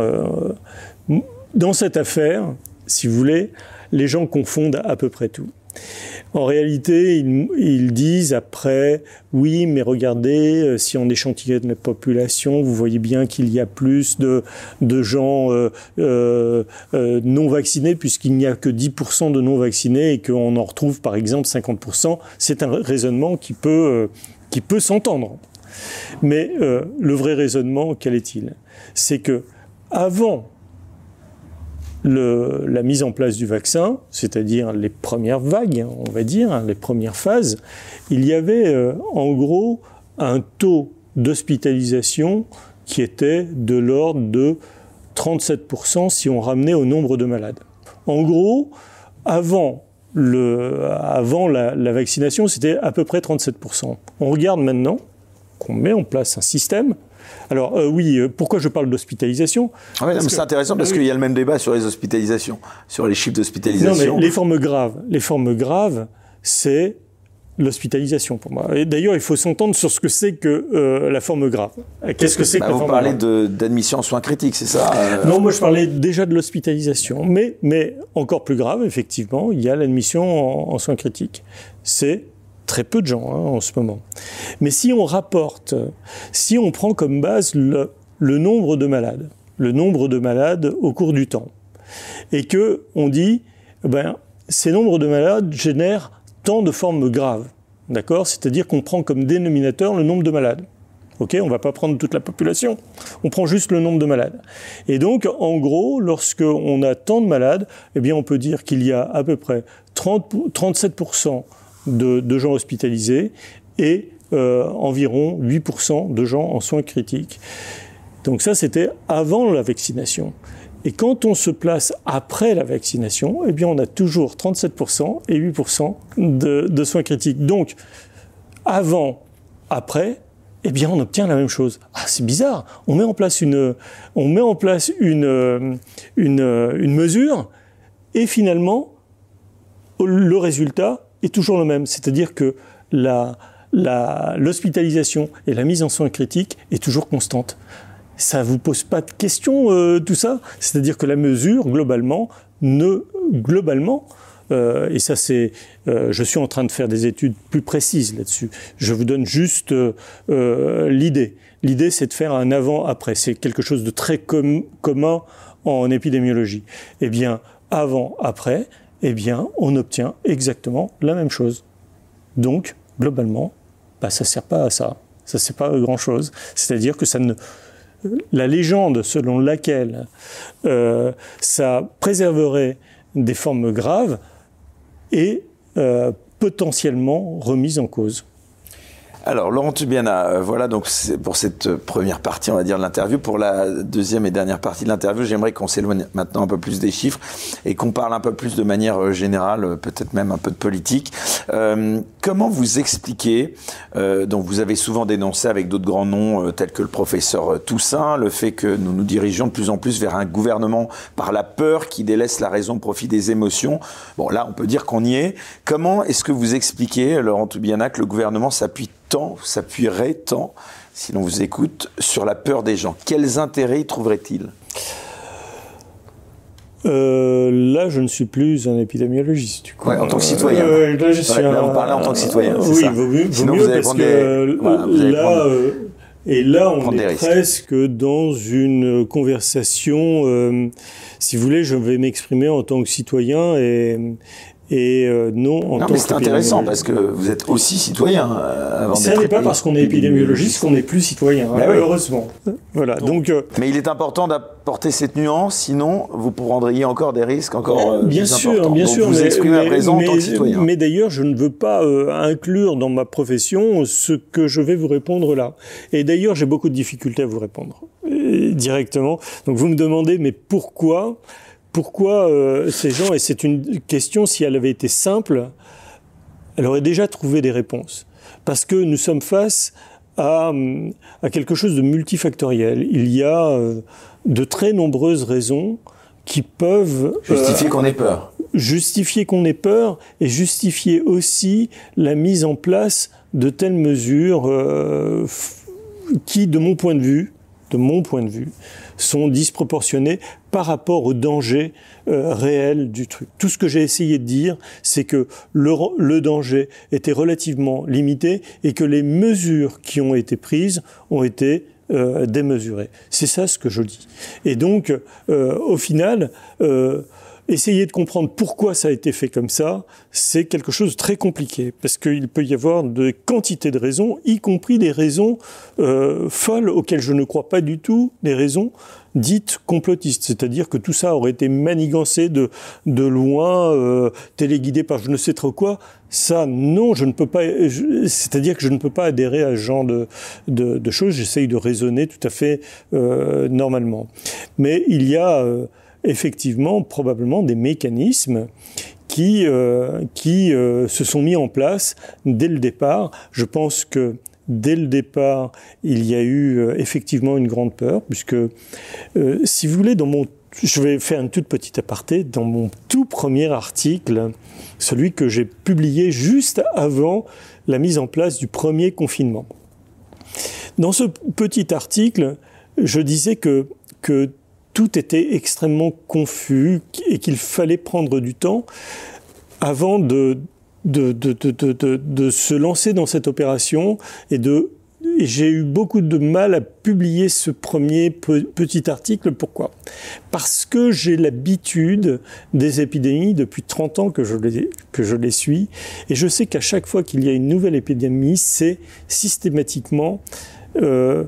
Speaker 2: dans cette affaire, si vous voulez, les gens confondent à peu près tout. En réalité, ils, disent après, oui, mais regardez, euh, si on échantillonne la population, vous voyez bien qu'il y a plus de, de gens euh, euh, non vaccinés, puisqu'il n'y a que 10% de non vaccinés et qu'on en retrouve par exemple 50%. C'est un raisonnement qui peut, qui peut s'entendre. Mais le vrai raisonnement, quel est-il? C'est que avant la mise en place du vaccin, c'est-à-dire les premières vagues, on va dire, hein, les premières phases, il y avait euh, en gros un taux d'hospitalisation qui était de l'ordre de 37% si on ramenait au nombre de malades. En gros, avant, la vaccination, c'était à peu près 37%. On regarde maintenant qu'on met en place un système alors euh, oui, euh, pourquoi je parle d'hospitalisation
Speaker 1: ah C'est intéressant parce qu'il y a le même débat sur les hospitalisations, sur les chiffres d'hospitalisation.
Speaker 2: Non, mais les formes graves, les formes graves, c'est l'hospitalisation pour moi. Et d'ailleurs, il faut s'entendre sur ce que c'est que euh, la forme grave. Qu'est-ce que c'est que
Speaker 1: bah,
Speaker 2: la
Speaker 1: Vous parlez d'admission en soins critiques, c'est ça
Speaker 2: Non, moi je parlais déjà de l'hospitalisation. Mais, mais encore plus grave, effectivement, il y a l'admission en, en soins critiques. C'est très peu de gens hein, en ce moment. Mais si on rapporte, si on prend comme base le, nombre de malades, le nombre de malades au cours du temps, et que on dit, ben, ces nombres de malades génèrent tant de formes graves, d'accord? C'est-à-dire qu'on prend comme dénominateur le nombre de malades. Ok, on va pas prendre toute la population, on prend juste le nombre de malades. Et donc, en gros, lorsque on a tant de malades, eh bien, on peut dire qu'il y a à peu près 30, 37 de, gens hospitalisés et euh, environ 8% de gens en soins critiques. Donc ça, c'était avant la vaccination. Et quand on se place après la vaccination, eh bien, on a toujours 37% et 8% de, de, soins critiques. Donc, avant, après, eh bien, on obtient la même chose. Ah, c'est bizarre. On met en place une, on met en place une, une, une mesure, et finalement, le résultat est toujours le même, c'est-à-dire que l'hospitalisation et la mise en soins critiques est toujours constante. Ça vous pose pas de questions euh, tout ça? C'est-à-dire que la mesure globalement ne globalement euh, et ça c'est euh, je suis en train de faire des études plus précises là-dessus. Je vous donne juste l'idée. L'idée c'est de faire un avant après. C'est quelque chose de très commun en épidémiologie. Eh bien avant après eh bien, on obtient exactement la même chose. Donc, globalement, bah, ça ne sert pas à ça. Ça ne sert pas à grand-chose. C'est-à-dire que. La légende selon laquelle euh, ça préserverait des formes graves est euh, potentiellement remise en cause.
Speaker 1: Alors, Laurent Tubiana, euh, voilà donc pour cette première partie, on va dire, de l'interview. Pour la deuxième et dernière partie de l'interview, j'aimerais qu'on s'éloigne maintenant un peu plus des chiffres et qu'on parle un peu plus de manière euh, générale, euh, peut-être même un peu de politique. comment vous expliquez, donc vous avez souvent dénoncé avec d'autres grands noms tels que le professeur Toussaint, le fait que nous nous dirigeons de plus en plus vers un gouvernement par la peur qui délaisse la raison au profit des émotions. Bon, là, on peut dire qu'on y est. Comment est-ce que vous expliquez, Laurent Tubiana, que le gouvernement s'appuie s'appuierait tant, si l'on vous écoute, sur la peur des gens Quels intérêts y trouverait-il
Speaker 2: euh, là, je ne suis plus un épidémiologiste. Du
Speaker 1: coup. en tant que citoyen. Euh, là, je suis un... on parlait en tant que citoyen.
Speaker 2: oui, ça. vaut mieux, Sinon, vous allez parce que voilà, vous là, prendre... Euh, et là, on est presque dans une conversation. Si vous voulez, je vais m'exprimer en tant que citoyen et, et euh, non en
Speaker 1: non, mais c'est intéressant parce que vous êtes aussi citoyen. Euh, avant
Speaker 2: Ça n'est pas parce qu'on est épidémiologiste qu'on n'est plus citoyen, hein, heureusement. Voilà. Donc, euh,
Speaker 1: mais il est important d'apporter cette nuance, sinon vous prendriez encore des risques encore euh,
Speaker 2: bien sûr, importants. Bien sûr,
Speaker 1: vous
Speaker 2: mais,
Speaker 1: exprimez à présent en tant que citoyen.
Speaker 2: Mais d'ailleurs, je ne veux pas inclure dans ma profession ce que je vais vous répondre là. Et d'ailleurs, j'ai beaucoup de difficultés à vous répondre directement. Donc vous me demandez, mais pourquoi pourquoi euh, ces gens, et c'est une question, si elle avait été simple, elle aurait déjà trouvé des réponses. Parce que nous sommes face à, à quelque chose de multifactoriel. Il y a euh, de très nombreuses raisons qui peuvent...
Speaker 1: Euh, justifier qu'on ait peur.
Speaker 2: Justifier qu'on ait peur et justifier aussi la mise en place de telles mesures qui, de mon point de vue, de mon point de vue, sont disproportionnés par rapport au danger euh, réel du truc. Tout ce que j'ai essayé de dire, c'est que le, le, danger était relativement limité et que les mesures qui ont été prises ont été euh, démesurées. C'est ça ce que je dis. Et donc, euh, au final, euh, essayer de comprendre pourquoi ça a été fait comme ça, c'est quelque chose de très compliqué, parce qu'il peut y avoir de quantités de raisons, y compris des raisons euh, folles auxquelles je ne crois pas du tout, des raisons dites complotistes, c'est-à-dire que tout ça aurait été manigancé de, de loin, euh, téléguidé par je ne sais trop quoi. Ça, non, je ne peux pas. C'est-à-dire que je ne peux pas adhérer à ce genre de, de, de choses. J'essaye de raisonner tout à fait euh, normalement. Mais il y a euh, effectivement probablement des mécanismes qui, euh, qui euh, se sont mis en place dès le départ. Je pense que dès le départ, il y a eu euh, effectivement une grande peur, puisque si vous voulez, dans mon je vais faire une toute petite aparté. Dans mon tout premier article, celui que j'ai publié juste avant la mise en place du premier confinement. Dans ce petit article, je disais que, que tout était extrêmement confus et qu'il fallait prendre du temps avant de, de, de, de, se lancer dans cette opération et de j'ai eu beaucoup de mal à publier ce premier petit article. Pourquoi? Parce que j'ai l'habitude des épidémies depuis 30 ans que je les, que je les suis. Et je sais qu'à chaque fois qu'il y a une nouvelle épidémie, c'est systématiquement euh,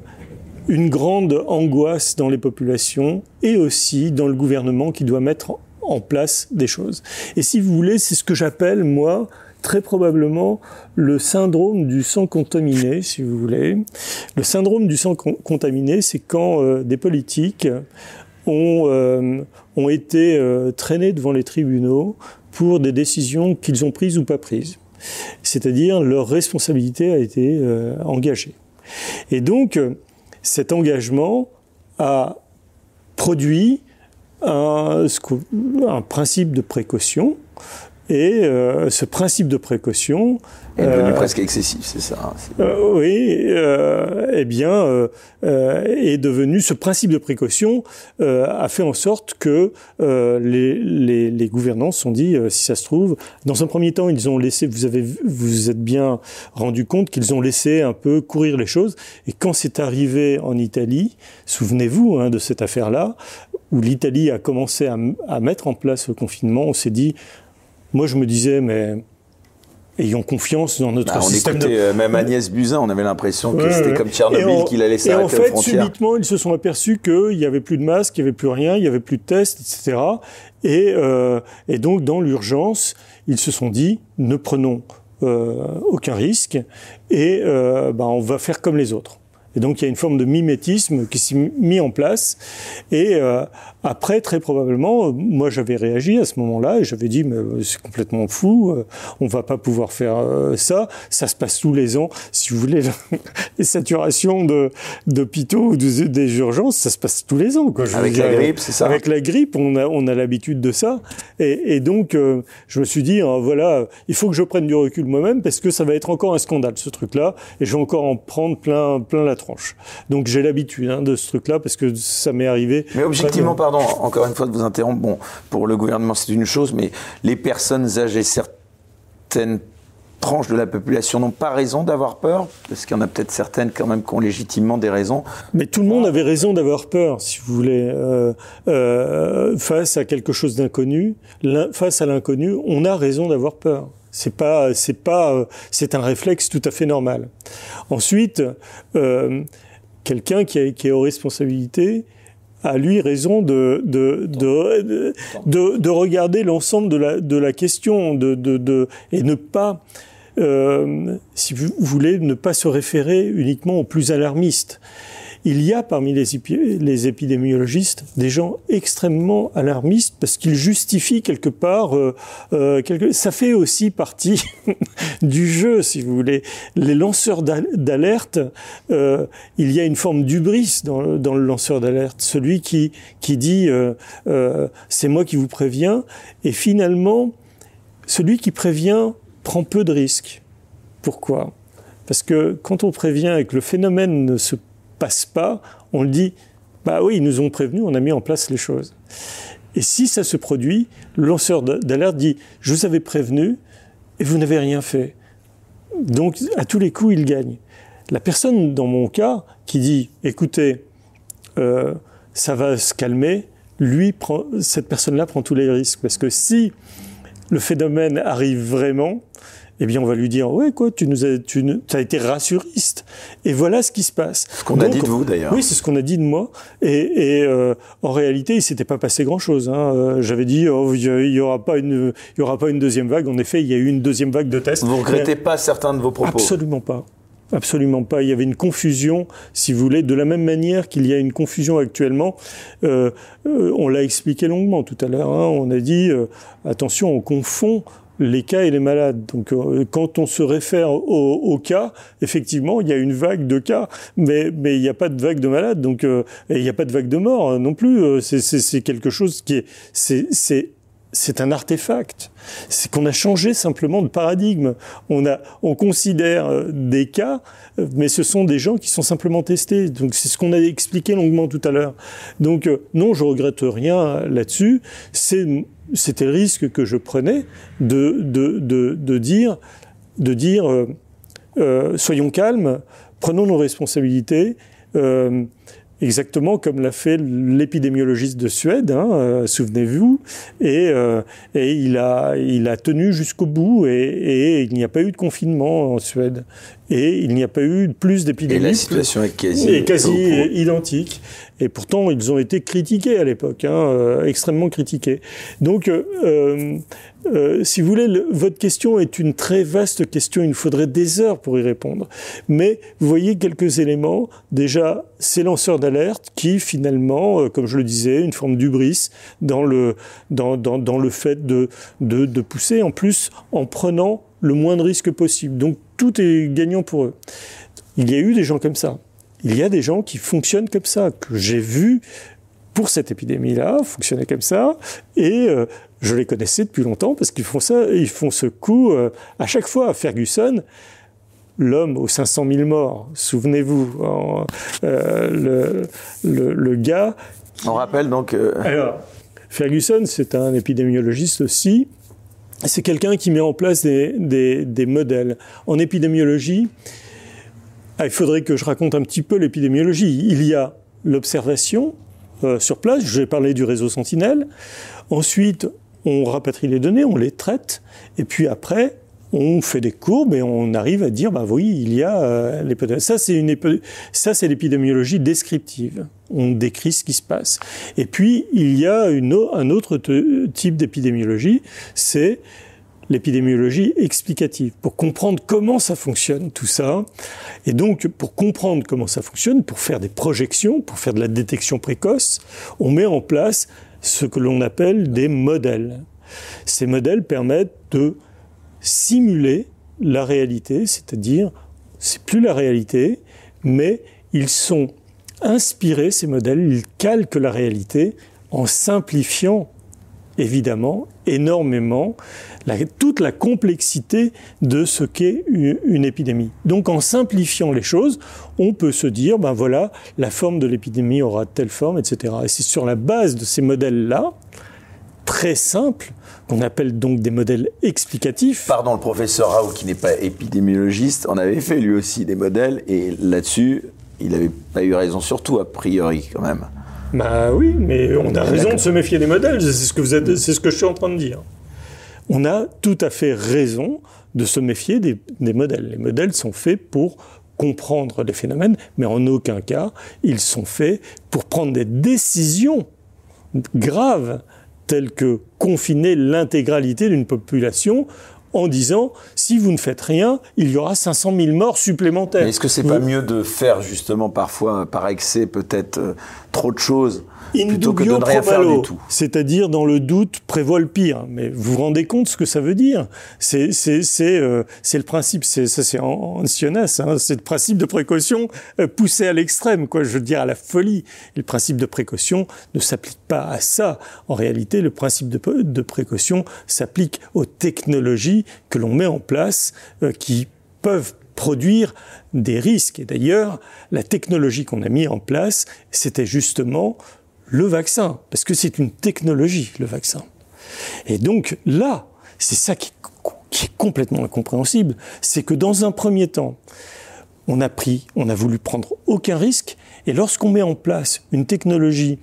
Speaker 2: une grande angoisse dans les populations et aussi dans le gouvernement qui doit mettre en place des choses. Et si vous voulez, c'est ce que j'appelle, moi, très probablement le syndrome du sang contaminé, si vous voulez. Le syndrome du sang contaminé, c'est quand euh, des politiques ont, euh, ont été euh, traînés devant les tribunaux pour des décisions qu'ils ont prises ou pas prises. C'est-à-dire leur responsabilité a été engagée. Et donc, cet engagement a produit un, principe de précaution. Et euh, ce principe de précaution
Speaker 1: est devenu euh, presque excessif, c'est ça. Hein,
Speaker 2: euh, oui, euh, eh bien, euh, est devenu ce principe de précaution a fait en sorte que les, les, les gouvernants se sont dit, si ça se trouve, dans un premier temps, ils ont laissé, vous avez, vous êtes bien rendu compte qu'ils ont laissé un peu courir les choses. Et quand c'est arrivé en Italie, souvenez-vous hein, de cette affaire-là, où l'Italie a commencé à, à mettre en place le confinement, on s'est dit moi, je me disais, mais ayons confiance dans notre bah,
Speaker 1: on
Speaker 2: système.
Speaker 1: Écoutait, euh, même Agnès Buzyn, on avait l'impression que c'était comme Tchernobyl qu'il allait s'arrêter aux
Speaker 2: frontières.
Speaker 1: Et en fait,
Speaker 2: subitement, ils se sont aperçus qu'il n'y avait plus de masques, il n'y avait plus rien, il n'y avait plus de tests, etc. Et, euh, et donc, dans l'urgence, ils se sont dit, ne prenons euh, aucun risque et euh, bah, on va faire comme les autres. Et donc il y a une forme de mimétisme qui s'est mis en place. Et euh, après, très probablement, moi j'avais réagi à ce moment-là et j'avais dit mais euh, c'est complètement fou, euh, on va pas pouvoir faire euh, ça. Ça se passe tous les ans. Si vous voulez, les saturations de d'hôpitaux ou des urgences, ça se passe tous les ans. Quoi.
Speaker 1: Je avec la grippe, c'est ça.
Speaker 2: Avec la grippe, on a on a l'habitude de ça. Et, et donc je me suis dit hein, voilà, il faut que je prenne du recul moi-même parce que ça va être encore un scandale ce truc-là et je vais encore en prendre plein plein la donc j'ai l'habitude hein, de ce truc-là parce que ça m'est arrivé.
Speaker 1: Mais objectivement, pardon, encore une fois de vous interrompre. Bon, pour le gouvernement c'est une chose, mais les personnes âgées, certaines tranches de la population n'ont pas raison d'avoir peur, parce qu'il y en a peut-être certaines quand même qui ont légitimement des raisons.
Speaker 2: Mais tout le monde avait raison d'avoir peur, si vous voulez, euh, euh, face à quelque chose d'inconnu, face à l'inconnu, on a raison d'avoir peur. C'est pas, c'est pas, euh, c'est un réflexe tout à fait normal. Ensuite, quelqu'un qui est aux responsabilités a lui raison de de de, de, de regarder l'ensemble de la de la question de de, de et ne pas euh, si vous voulez ne pas se référer uniquement aux plus alarmistes il y a parmi les, les épidémiologistes des gens extrêmement alarmistes parce qu'ils justifient quelque part, euh, euh, quelque, ça fait aussi partie du jeu, si vous voulez. Les lanceurs d'alerte, euh, il y a une forme d'ubris dans, dans, le lanceur d'alerte, celui qui, qui dit c'est moi qui vous préviens, et finalement, celui qui prévient prend peu de risques. Pourquoi? Parce que quand on prévient et que le phénomène ne se passe pas, on le dit, bah oui, ils nous ont prévenus, on a mis en place les choses. Et si ça se produit, le lanceur d'alerte dit, je vous avais prévenu et vous n'avez rien fait. Donc, à tous les coups, il gagne. La personne, dans mon cas, qui dit, écoutez, euh, ça va se calmer, lui, prend, cette personne-là prend tous les risques. Parce que si le phénomène arrive vraiment, eh bien, on va lui dire, ouais, quoi, tu nous as, tu as été rassuriste. Et voilà ce qui se passe.
Speaker 1: Ce qu'on a dit de vous, d'ailleurs.
Speaker 2: Oui, c'est ce qu'on a dit de moi. Et, et euh, en réalité, il s'était pas passé grand-chose. Hein. Euh, j'avais dit, oh, il y aura pas une, il y aura pas une deuxième vague. En effet, il y a eu une deuxième vague de tests.
Speaker 1: Vous regrettez pas certains de vos propos
Speaker 2: Absolument pas. Absolument pas. Il y avait une confusion, si vous voulez, de la même manière qu'il y a une confusion actuellement. Euh, euh, on l'a expliqué longuement tout à l'heure. Hein. On a dit euh, attention, on confond les cas et les malades. Donc, quand on se réfère au, cas, effectivement, il y a une vague de cas, mais mais il n'y a pas de vague de malades. Donc, et il n'y a pas de vague de morts non plus. C'est quelque chose qui est c'est c'est un artefact. C'est qu'on a changé simplement de paradigme. On, a, on considère euh, des cas, euh, mais ce sont des gens qui sont simplement testés. Donc c'est ce qu'on a expliqué longuement tout à l'heure. Donc euh, non, je regrette rien là-dessus. C'était le risque que je prenais de, de, de, dire, de dire soyons calmes, prenons nos responsabilités. Exactement comme l'a fait l'épidémiologiste de Suède, hein, euh, souvenez-vous, et, euh, et, il, a, il a tenu jusqu'au bout, et, et il n'y a pas eu de confinement en Suède, et il n'y a pas eu plus d'épidémies. Et
Speaker 1: la situation est quasi,
Speaker 2: quasi identique. Et pourtant, ils ont été critiqués à l'époque, hein, euh, extrêmement critiqués. Donc, euh, euh, si vous voulez, votre question est une très vaste question. Il faudrait des heures pour y répondre. Mais vous voyez quelques éléments. Déjà, ces lanceurs d'alerte qui, finalement, comme je le disais, une forme d'ubris dans le, dans, dans, dans le fait de, de, de pousser, en plus, en prenant le moins de risques possible. Donc, tout est gagnant pour eux. Il y a eu des gens comme ça il y a des gens qui fonctionnent comme ça, que j'ai vu pour cette épidémie-là, fonctionner comme ça, et euh, je les connaissais depuis longtemps parce qu'ils font ça, ils font ce coup euh, à chaque fois. Ferguson, l'homme aux 500 000 morts, souvenez-vous, euh, le, le, gars.
Speaker 1: On rappelle donc.
Speaker 2: Alors, Ferguson, c'est un épidémiologiste aussi. C'est quelqu'un qui met en place des, des, des modèles. En épidémiologie, ah, il faudrait que je raconte un petit peu l'épidémiologie. Il y a l'observation euh, sur place, je vais parler du réseau Sentinelle. Ensuite, on rapatrie les données, on les traite, et puis après, on fait des courbes et on arrive à dire, bah oui, il y a euh, Ça, c'est une ça, c'est l'épidémiologie descriptive. On décrit ce qui se passe. Et puis, il y a une, un autre type d'épidémiologie, c'est l'épidémiologie explicative, pour comprendre comment ça fonctionne, tout ça. Et donc, pour comprendre comment ça fonctionne, pour faire des projections, pour faire de la détection précoce, on met en place ce que l'on appelle des modèles. Ces modèles permettent de simuler la réalité, c'est-à-dire, c'est plus la réalité, mais ils sont inspirés, ces modèles, ils calquent la réalité en simplifiant évidemment énormément toute la complexité de ce qu'est une, épidémie. Donc en simplifiant les choses, on peut se dire, ben voilà, la forme de l'épidémie aura telle forme, etc. Et c'est sur la base de ces modèles-là, très simples, qu'on appelle donc des modèles explicatifs.
Speaker 1: Pardon, le professeur Raoult, qui n'est pas épidémiologiste, en avait fait lui aussi des modèles, et là-dessus, il n'avait pas eu raison, surtout a priori quand même.
Speaker 2: Bah oui, mais on a raison de se méfier des modèles, c'est ce que vous êtes, c'est ce que je suis en train de dire. On a tout à fait raison de se méfier des, modèles. Les modèles sont faits pour comprendre les phénomènes, mais en aucun cas ils sont faits pour prendre des décisions graves telles que confiner l'intégralité d'une population en disant si vous ne faites rien, il y aura 500 000 morts supplémentaires.
Speaker 1: Est-ce que c'est pas mieux de faire justement parfois par excès peut-être euh, trop de choses plutôt que de ne rien faire du tout.
Speaker 2: C'est-à-dire, dans le doute, prévoit le pire. Mais vous vous rendez compte ce que ça veut dire? C'est euh, le principe. Ça c'est en, Sionas. Hein, c'est le principe de précaution euh, poussé à l'extrême, quoi. Je veux dire à la folie. Et le principe de précaution ne s'applique pas à ça. En réalité, le principe de, de précaution s'applique aux technologies que l'on met en place, euh, qui peuvent produire des risques. Et d'ailleurs, la technologie qu'on a mis en place, c'était justement le vaccin, parce que c'est une technologie, le vaccin. Et donc là, c'est ça qui, est complètement incompréhensible, c'est que dans un premier temps, on a pris, on a voulu prendre aucun risque, et lorsqu'on met en place une technologie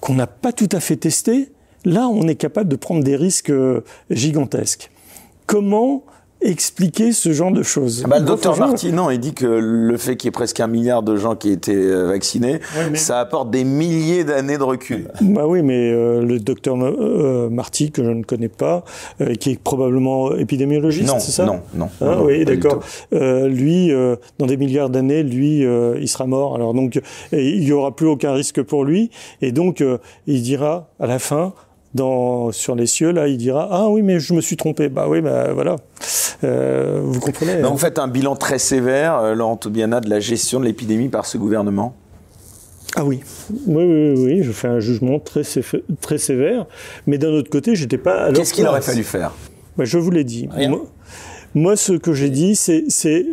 Speaker 2: qu'on n'a pas tout à fait testée, là, on est capable de prendre des risques euh, gigantesques. Comment expliquer ce genre de choses.
Speaker 1: Ah bah, le docteur Marty, non, il dit que le fait qu'il y ait presque un milliard de gens qui aient été euh, vaccinés, ça apporte des milliers d'années de recul.
Speaker 2: Bah oui, mais euh, le docteur euh, Marty, que je ne connais pas, qui est probablement épidémiologiste, c'est ça
Speaker 1: Non, non.
Speaker 2: Ah, oui, d'accord. lui, dans des milliards d'années, lui, il sera mort. Alors donc, il n'y aura plus aucun risque pour lui. Et donc, il dira à la fin, dans, sur les cieux, là, il dira Ah oui, mais je me suis trompé. Bah oui, bah voilà. Euh, vous comprenez
Speaker 1: Vous faites un bilan très sévère, euh, Laurent Toubiana, de la gestion de l'épidémie par ce gouvernement
Speaker 2: ah oui. oui, oui, oui, je fais un jugement très, très sévère, mais d'un autre côté, j'étais pas.
Speaker 1: Qu'est-ce qu'il aurait fallu faire?
Speaker 2: Bah, Je vous l'ai dit. Moi, ce que j'ai dit, c'est,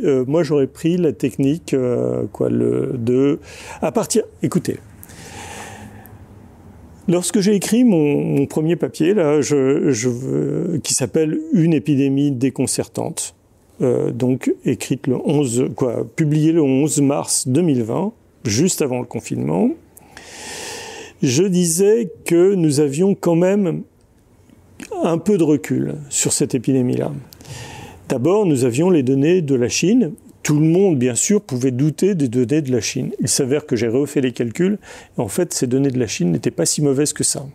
Speaker 2: euh, moi, j'aurais pris la technique, euh, quoi, le, de, à partir, écoutez, Lorsque j'ai écrit mon, premier papier, qui s'appelle Une épidémie déconcertante, euh, donc écrite le 11, quoi, publié le 11 mars 2020, juste avant le confinement, je disais que nous avions quand même un peu de recul sur cette épidémie-là. D'abord, nous avions les données de la Chine tout le monde, bien sûr, pouvait douter des données de la Chine. Il s'avère que j'ai refait les calculs, en fait, ces données de la Chine n'étaient pas si mauvaises que ça.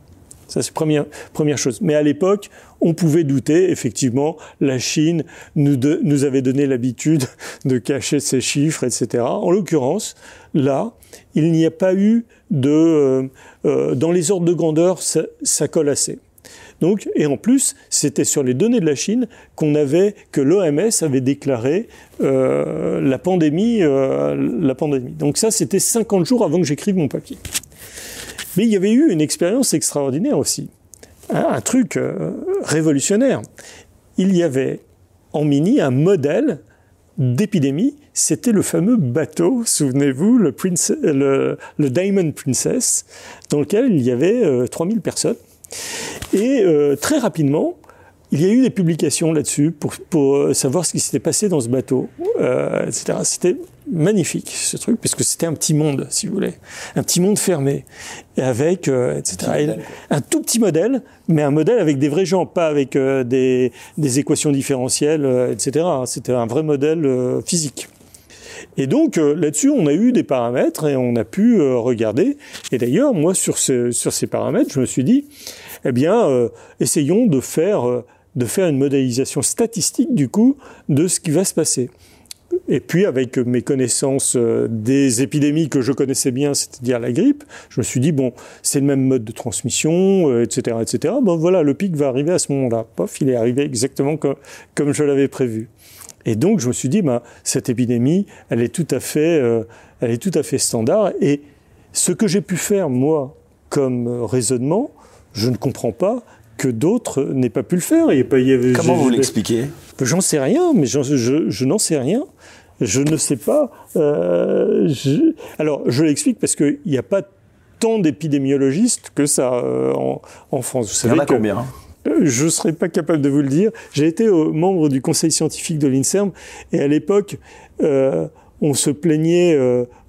Speaker 2: Ça, c'est première, première chose. Mais à l'époque, on pouvait douter, effectivement, la Chine nous, nous avait donné l'habitude de cacher ses chiffres, etc. En l'occurrence, là, il n'y a pas eu de... Euh, euh, dans les ordres de grandeur, ça, ça colle assez. Donc, et en plus, c'était sur les données de la Chine qu'on avait, que l'OMS avait déclaré euh, la pandémie, euh, la pandémie. Donc ça, c'était 50 jours avant que j'écrive mon papier. Mais il y avait eu une expérience extraordinaire aussi, un, truc euh, révolutionnaire. Il y avait en mini un modèle d'épidémie, c'était le fameux bateau, souvenez-vous, le, Diamond Princess, dans lequel il y avait 3000 personnes. Et euh, très rapidement, il y a eu des publications là-dessus pour, pour, euh, savoir ce qui s'était passé dans ce bateau, euh, etc. C'était magnifique ce truc, puisque c'était un petit monde, si vous voulez, un petit monde fermé, et avec, euh, etc. un tout petit modèle, mais un modèle avec des vrais gens, pas avec euh, des, des, équations différentielles, etc. C'était un vrai modèle physique. Et donc là-dessus, on a eu des paramètres et on a pu regarder. Et d'ailleurs, moi, sur, sur ces paramètres, je me suis dit, eh bien, euh, essayons de faire, euh, de faire une modélisation statistique du coup de ce qui va se passer. Et puis, avec mes connaissances euh, des épidémies que je connaissais bien, c'est-à-dire la grippe, je me suis dit, bon, c'est le même mode de transmission, etc., etc. Bon, voilà, le pic va arriver à ce moment-là. Pof, il est arrivé exactement comme je l'avais prévu. Et donc, je me suis dit, bah, cette épidémie, elle est tout à fait, elle est tout à fait standard. Et ce que j'ai pu faire, moi, comme raisonnement, je ne comprends pas que d'autres n'aient pas pu le faire.
Speaker 1: Il avait, Comment vous l'expliquez?
Speaker 2: J'en sais rien, mais je, n'en sais rien. Je ne sais pas. Euh, alors, je l'explique parce qu'il n'y a pas tant d'épidémiologistes que ça euh, en, France. Vous
Speaker 1: savez Il y en a combien?
Speaker 2: euh, je ne serais pas capable de vous le dire. J'ai été membre du conseil scientifique de l'INSERM et à l'époque, on se plaignait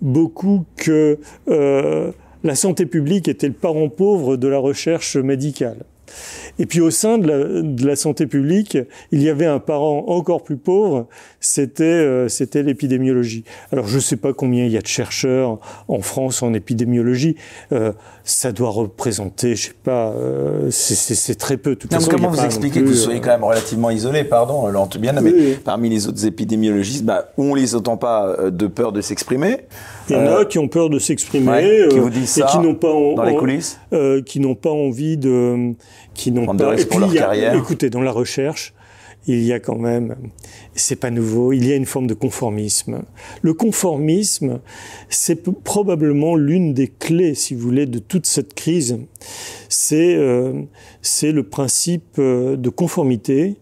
Speaker 2: beaucoup que la santé publique était le parent pauvre de la recherche médicale. Et puis au sein de la, santé publique, il y avait un parent encore plus pauvre, c'était euh, c'était l'épidémiologie. Alors je ne sais pas combien il y a de chercheurs en France en épidémiologie. Euh, ça doit représenter, je sais pas, euh, c'est très peu.
Speaker 1: Tout comment vous expliquez que vous soyez quand même relativement isolé, pardon, bien, mais parmi les autres épidémiologistes, bah, on les entend pas de peur de s'exprimer.
Speaker 2: Il y en a qui ont peur de s'exprimer,
Speaker 1: qui vous disent ça, et qui n'ont pas dans les coulisses,
Speaker 2: qui n'ont pas envie de qui n'ont
Speaker 1: pas. Et puis,
Speaker 2: écoutez, dans la recherche, il y a quand même, c'est pas nouveau, il y a une forme de conformisme. Le conformisme, c'est probablement l'une des clés, si vous voulez, de toute cette crise. C'est euh, le principe euh, de conformité,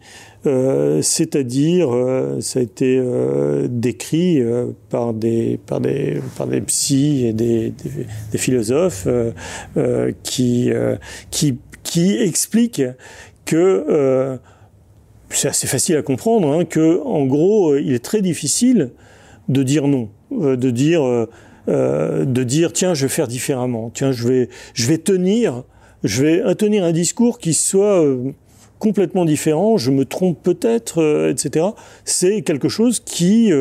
Speaker 2: euh, c'est-à-dire, euh, ça a été euh, décrit euh, par des par des par des psys et des, des, philosophes qui qui qui explique que euh, c'est assez facile à comprendre, hein, que en gros, euh, il est très difficile de dire non, euh, de dire de dire tiens, je vais faire différemment, tiens, je vais je vais tenir, je vais tenir un discours qui soit complètement différent, je me trompe peut-être, etc. C'est quelque chose qui,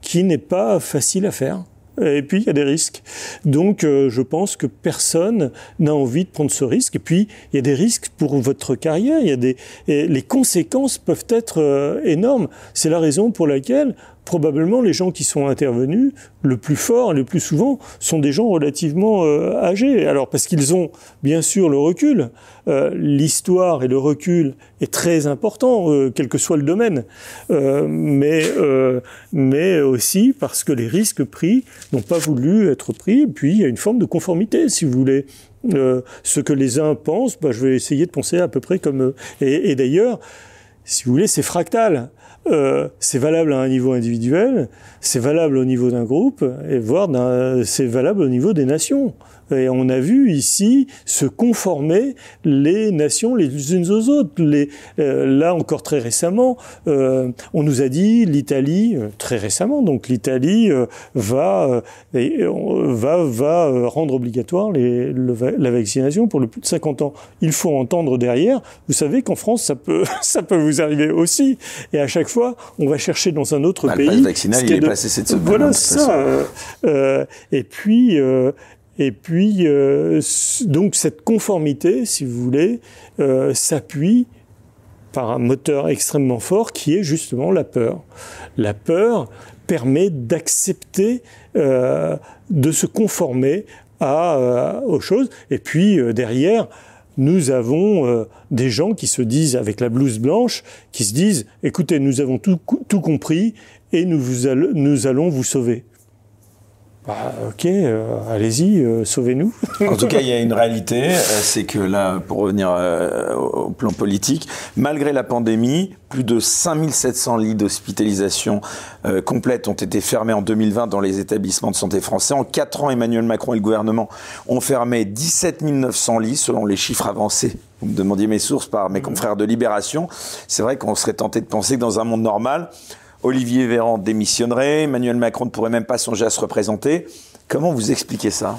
Speaker 2: qui n'est pas facile à faire. Et puis il y a des risques. Donc euh, je pense que personne n'a envie de prendre ce risque. Et puis il y a des risques pour votre carrière. Il y a des les conséquences peuvent être euh, énormes. C'est la raison pour laquelle probablement les gens qui sont intervenus le plus fort et le plus souvent sont des gens relativement euh, âgés. Alors parce qu'ils ont bien sûr le recul, euh, l'histoire et le recul est très important, euh, quel que soit le domaine, mais mais aussi parce que les risques pris n'ont pas voulu être pris. Et puis il y a une forme de conformité, si vous voulez. ce que les uns pensent, bah, je vais essayer de penser à peu près comme eux. Et, et d'ailleurs, si vous voulez, c'est fractal. Euh, c'est valable à un niveau individuel, c'est valable au niveau d'un groupe, et voire c'est valable au niveau des nations. Et on a vu ici se conformer les nations les unes aux autres. Les, euh, là encore très récemment, euh, on nous a dit l'Italie euh, très récemment. Donc l'Italie va va va rendre obligatoire les, la vaccination pour le plus de 50 ans. Il faut entendre derrière. Vous savez qu'en France ça peut ça peut vous arriver aussi. Et à chaque fois, on va chercher dans un autre
Speaker 1: bah,
Speaker 2: pays.
Speaker 1: Le vaccinal, il est passé cette semaine.
Speaker 2: Voilà ça. et puis et puis, euh, donc cette conformité, si vous voulez, euh, s'appuie par un moteur extrêmement fort qui est justement la peur. La peur permet d'accepter, euh, de se conformer à, aux choses. Et puis derrière, nous avons des gens qui se disent, avec la blouse blanche, qui se disent, écoutez, nous avons tout, tout compris et nous, vous nous allons vous sauver. Bah, ok, euh, allez-y, euh, sauvez-nous.
Speaker 1: en tout cas, il y a une réalité, euh, c'est que là, pour revenir au plan politique, malgré la pandémie, plus de 5700 lits d'hospitalisation complètes ont été fermés en 2020 dans les établissements de santé français. En 4 ans, Emmanuel Macron et le gouvernement ont fermé 17 900 lits, selon les chiffres avancés. Vous me demandiez mes sources par mes confrères de Libération. C'est vrai qu'on serait tenté de penser que dans un monde normal, Olivier Véran démissionnerait, Emmanuel Macron ne pourrait même pas songer à se représenter. Comment vous expliquez ça?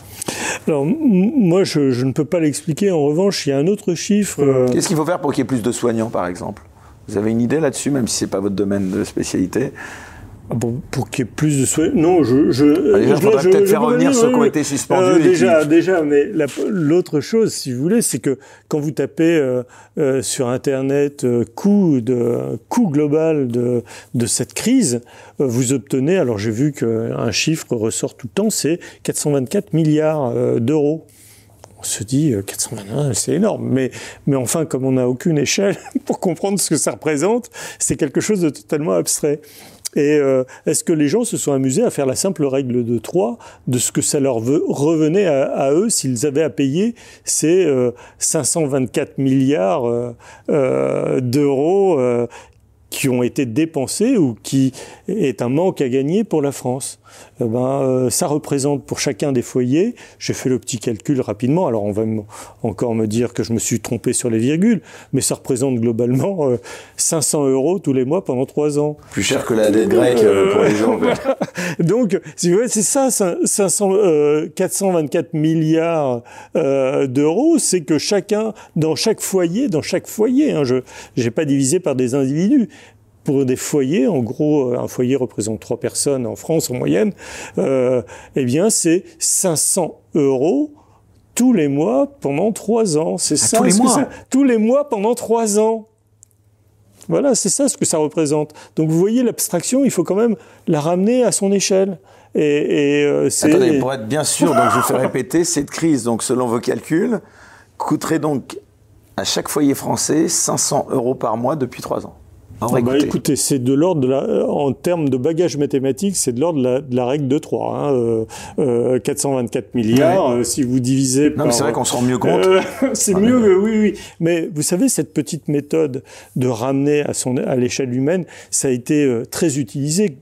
Speaker 2: Alors, moi, je, ne peux pas l'expliquer. En revanche, il y a un autre chiffre.
Speaker 1: Euh, Qu'est-ce qu'il faut faire pour qu'il y ait plus de soignants, par exemple? Vous avez une idée là-dessus, même si ce n'est pas votre domaine de spécialité?
Speaker 2: Ah pour qu'il y ait plus de soins. Non, je. je
Speaker 1: il faudrait peut-être faire revenir ceux qui ont été suspendus. Euh,
Speaker 2: déjà, déjà, mais l'autre chose, si vous voulez, c'est que quand vous tapez euh, euh, sur Internet coût de coût global de de cette crise, vous obtenez. Alors j'ai vu qu'un chiffre ressort tout le temps, c'est 424 milliards d'euros on se dit 421, c'est énorme. Mais, mais enfin, comme on n'a aucune échelle pour comprendre ce que ça représente, c'est quelque chose de totalement abstrait. Et euh, est-ce que les gens se sont amusés à faire la simple règle de 3 de ce que ça leur revenait à, eux s'ils avaient à payer ces 524 euh, milliards euh, d'euros qui ont été dépensés ou qui est un manque à gagner pour la France? Eh ben, euh, ça représente pour chacun des foyers, j'ai fait le petit calcul rapidement, alors on va encore me dire que je me suis trompé sur les virgules, mais ça représente globalement 500 euh, euros tous les mois pendant trois ans.
Speaker 1: Plus cher que la dette grecque euh, pour les gens.
Speaker 2: Donc, si vous voulez, c'est ça, 500, 424 milliards d'euros, c'est que chacun, dans chaque foyer, dans chaque foyer, hein, je n'ai pas divisé par des individus, pour des foyers, en gros, euh, un foyer représente trois personnes en France en moyenne, euh, eh bien, c'est 500 euros tous les mois pendant trois ans. C'est ah, ça.
Speaker 1: Tous les mois.
Speaker 2: tous les mois pendant trois ans. Voilà, c'est ça ce que ça représente. Donc vous voyez l'abstraction, il faut quand même la ramener à son échelle. Et, et euh,
Speaker 1: Attendez, pour être bien sûr, donc je vous fais répéter, cette crise, donc selon vos calculs, coûterait donc à chaque foyer français 500 euros par mois depuis trois ans.
Speaker 2: Ah bah, écoutez, c'est de l'ordre de la, en termes de bagage mathématique, c'est de l'ordre de, la, règle de 3. Hein, euh, euh, 424 milliards, euh, si vous divisez
Speaker 1: non, mais c'est vrai qu'on se rend mieux compte.
Speaker 2: Euh, c'est ah, mieux, oui, oui. Mais vous savez, cette petite méthode de ramener à, son, à l'échelle humaine, ça a été très utilisé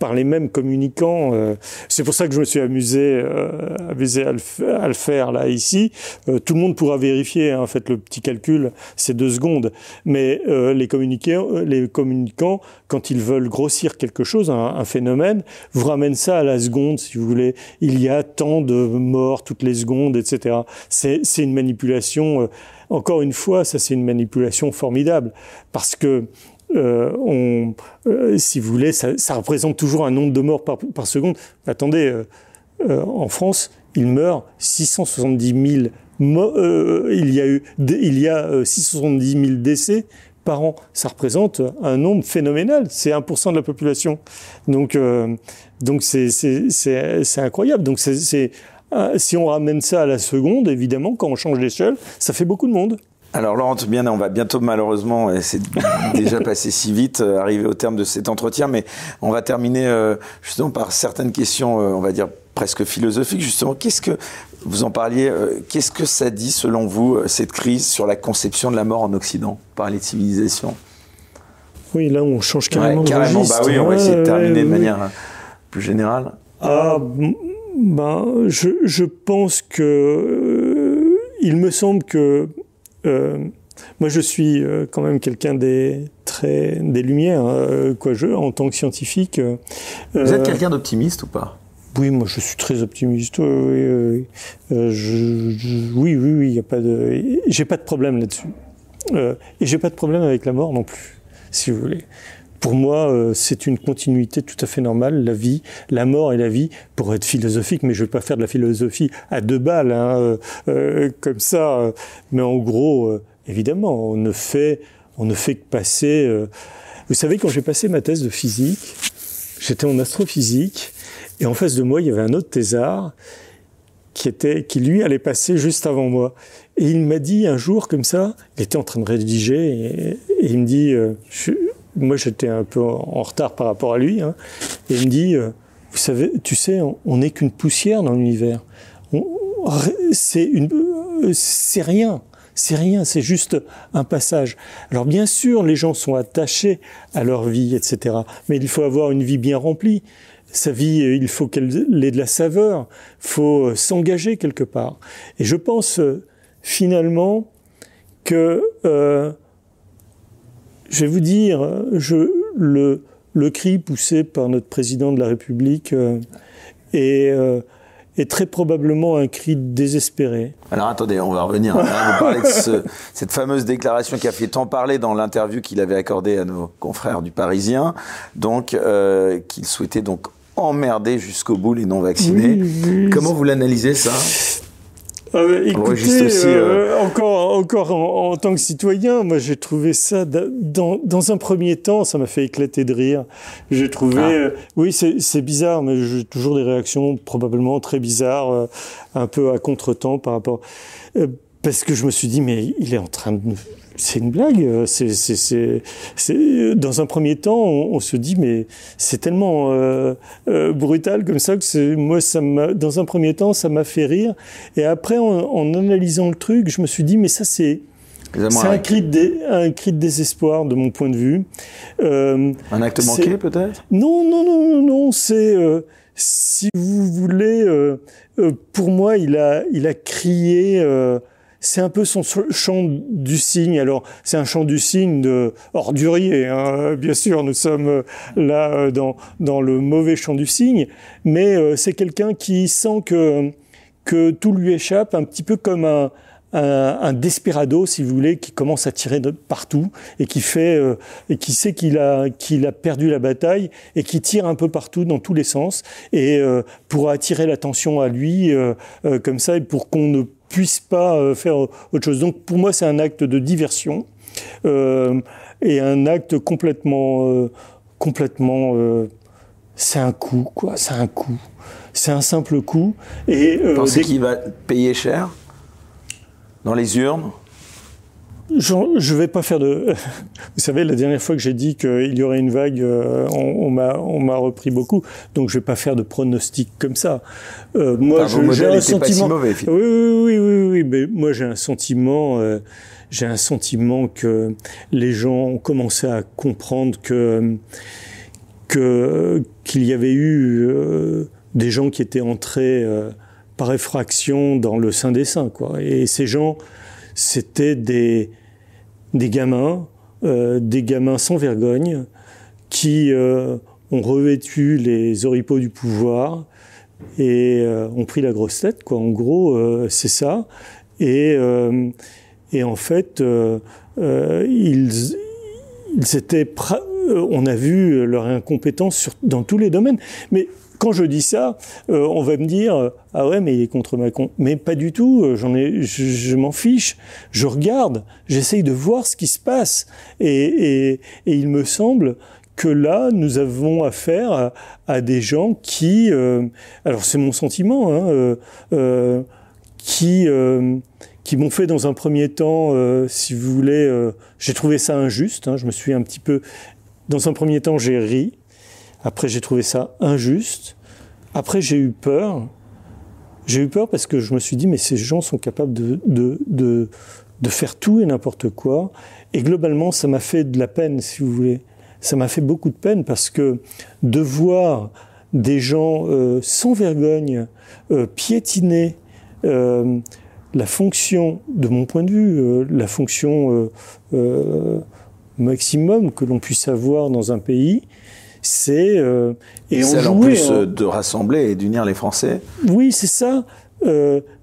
Speaker 2: par les mêmes communicants. Euh, c'est pour ça que je me suis amusé, euh, à, le, faire là ici. Euh, tout le monde pourra vérifier. Hein, faites le petit calcul, c'est deux secondes. Mais les communicants, les communicants, quand ils veulent grossir quelque chose, un, un, phénomène, vous ramènent ça à la seconde, si vous voulez. Il y a tant de morts toutes les secondes, etc. C'est une manipulation. encore une fois, ça c'est une manipulation formidable parce que euh, on, euh, si vous voulez, ça, ça, représente toujours un nombre de morts par, par seconde. Attendez, euh, euh en France, il meurt 670 000 il y a eu, il y a 670 000 décès par an. Ça représente un nombre phénoménal. C'est 1% de la population. Donc, donc c'est, c'est, incroyable. Donc, c'est, si on ramène ça à la seconde, évidemment, quand on change d'échelle, ça fait beaucoup de monde.
Speaker 1: Alors Laurent, bien, on va bientôt malheureusement, et c'est déjà passé si vite, euh, arriver au terme de cet entretien, mais on va terminer euh, justement par certaines questions, euh, on va dire presque philosophiques. Justement, qu'est-ce que vous en parliez Qu'est-ce que ça dit selon vous cette crise sur la conception de la mort en Occident par les civilisations?
Speaker 2: Oui, là on change carrément.
Speaker 1: carrément. bah oui, on va essayer de terminer de manière plus générale.
Speaker 2: Ah, ben, je, je pense que il me semble que euh, moi, je suis euh, quand même quelqu'un des très des lumières, euh, quoi. Je, en tant que scientifique.
Speaker 1: Vous êtes quelqu'un d'optimiste ou pas?
Speaker 2: Oui, moi, je suis très optimiste. oui, oui, oui, il y a pas de, j'ai pas de problème là-dessus. et j'ai pas de problème avec la mort non plus, si vous voulez. Pour moi, c'est une continuité tout à fait normale, la vie, la mort et la vie, pour être philosophique, mais je ne vais pas faire de la philosophie à deux balles, hein, comme ça. Mais en gros, évidemment, on ne fait, on ne fait que passer. Vous savez, quand j'ai passé ma thèse de physique, j'étais en astrophysique, et en face de moi, il y avait un autre thésard qui était, qui lui allait passer juste avant moi. Et il m'a dit un jour comme ça, il était en train de rédiger, et, il me dit, je, moi j'étais un peu en retard par rapport à lui, hein, et il me dit, euh, vous savez, tu sais, on n'est qu'une poussière dans l'univers. C'est une, euh, c'est rien. C'est rien, c'est juste un passage. Alors bien sûr, les gens sont attachés à leur vie, etc. Mais il faut avoir une vie bien remplie. Sa vie, il faut qu'elle ait de la saveur. Il faut s'engager quelque part. Et je pense finalement que euh, je vais vous dire, je, le, le cri poussé par notre président de la République euh, est, euh, est, très probablement un cri désespéré.
Speaker 1: Alors attendez, on va revenir. Hein, vous parler de ce, cette fameuse déclaration qui a fait tant parler dans l'interview qu'il avait accordée à nos confrères du Parisien, donc euh, qu'il souhaitait donc emmerder jusqu'au bout les non vaccinés. Comment vous l'analysez ça?
Speaker 2: Euh, écoutez, euh, euh, encore, encore en, tant que citoyen, moi j'ai trouvé ça dans, dans un premier temps, ça m'a fait éclater de rire. J'ai trouvé, ah. euh, oui, c'est bizarre, mais j'ai toujours des réactions probablement très bizarres, un peu à contretemps par rapport, parce que je me suis dit, mais il est en train de c'est une blague. Euh, c'est, dans un premier temps, on, se dit, mais c'est tellement euh, euh, brutal comme ça que c'est, moi, ça m'a, dans un premier temps, ça m'a fait rire. Et après, en, analysant le truc, je me suis dit, mais ça, c'est, c'est un cri, de, un cri de désespoir de mon point de vue.
Speaker 1: un acte manqué peut-être?
Speaker 2: Non, non, non, non, non. C'est si vous voulez, pour moi, il a, il a crié c'est un peu son chant du cygne. Alors, c'est un chant du cygne de ordurier, hein. bien sûr, nous sommes euh, là euh, dans, dans le mauvais chant du cygne, mais euh, c'est quelqu'un qui sent que, que tout lui échappe, un petit peu comme un, un, desperado, si vous voulez, qui commence à tirer de partout et qui fait et qui sait qu'il a qu'il a perdu la bataille et qui tire un peu partout dans tous les sens et pour attirer l'attention à lui comme ça et pour qu'on ne puisse pas euh, faire autre chose. Donc pour moi, c'est un acte de diversion euh, et un acte complètement, euh, complètement, c'est un coup, quoi. C'est un coup. C'est un simple coup.
Speaker 1: Et Vous pensez qu'il va payer cher dans les urnes
Speaker 2: je ne vais pas faire de. Vous savez, la dernière fois que j'ai dit qu'il y aurait une vague, euh, on, on m'a repris beaucoup. Donc, je vais pas faire de pronostic comme ça.
Speaker 1: Euh, moi, j'ai un sentiment. Pas si mauvais,
Speaker 2: oui, oui, oui, oui, oui, mais moi, j'ai un sentiment. Euh, j'ai un sentiment que les gens ont commencé à comprendre que que qu'il y avait eu des gens qui étaient entrés par effraction dans le sein des saints, quoi. Et ces gens, c'était des des gamins, des gamins sans vergogne, qui ont revêtu les oripeaux du pouvoir et euh, ont pris la grosse tête, quoi. En gros, euh, c'est ça. Et, euh, en fait, ils, ils. On a vu leur incompétence dans tous les domaines. Mais quand je dis ça, on va me dire ah ouais mais il est contre Macron. Mais pas du tout. J'en ai, je, m'en fiche. Je regarde. J'essaye de voir ce qui se passe. Et, et, et il me semble que là, nous avons affaire à, des gens qui, euh, alors c'est mon sentiment, hein, euh, euh, qui, qui m'ont fait dans un premier temps, si vous voulez, j'ai trouvé ça injuste. Hein, je me suis un petit peu, dans un premier temps, j'ai ri. Après, j'ai trouvé ça injuste. Après, j'ai eu peur. J'ai eu peur parce que je me suis dit, mais ces gens sont capables de, de, de, faire tout et n'importe quoi. Et globalement, ça m'a fait de la peine, si vous voulez ça m'a fait beaucoup de peine parce que de voir des gens euh, sans vergogne euh, piétiner euh, la fonction, de mon point de vue, la fonction maximum que l'on puisse avoir dans un pays, c'est
Speaker 1: et on en plus de rassembler et d'unir les Français.
Speaker 2: Oui, c'est ça.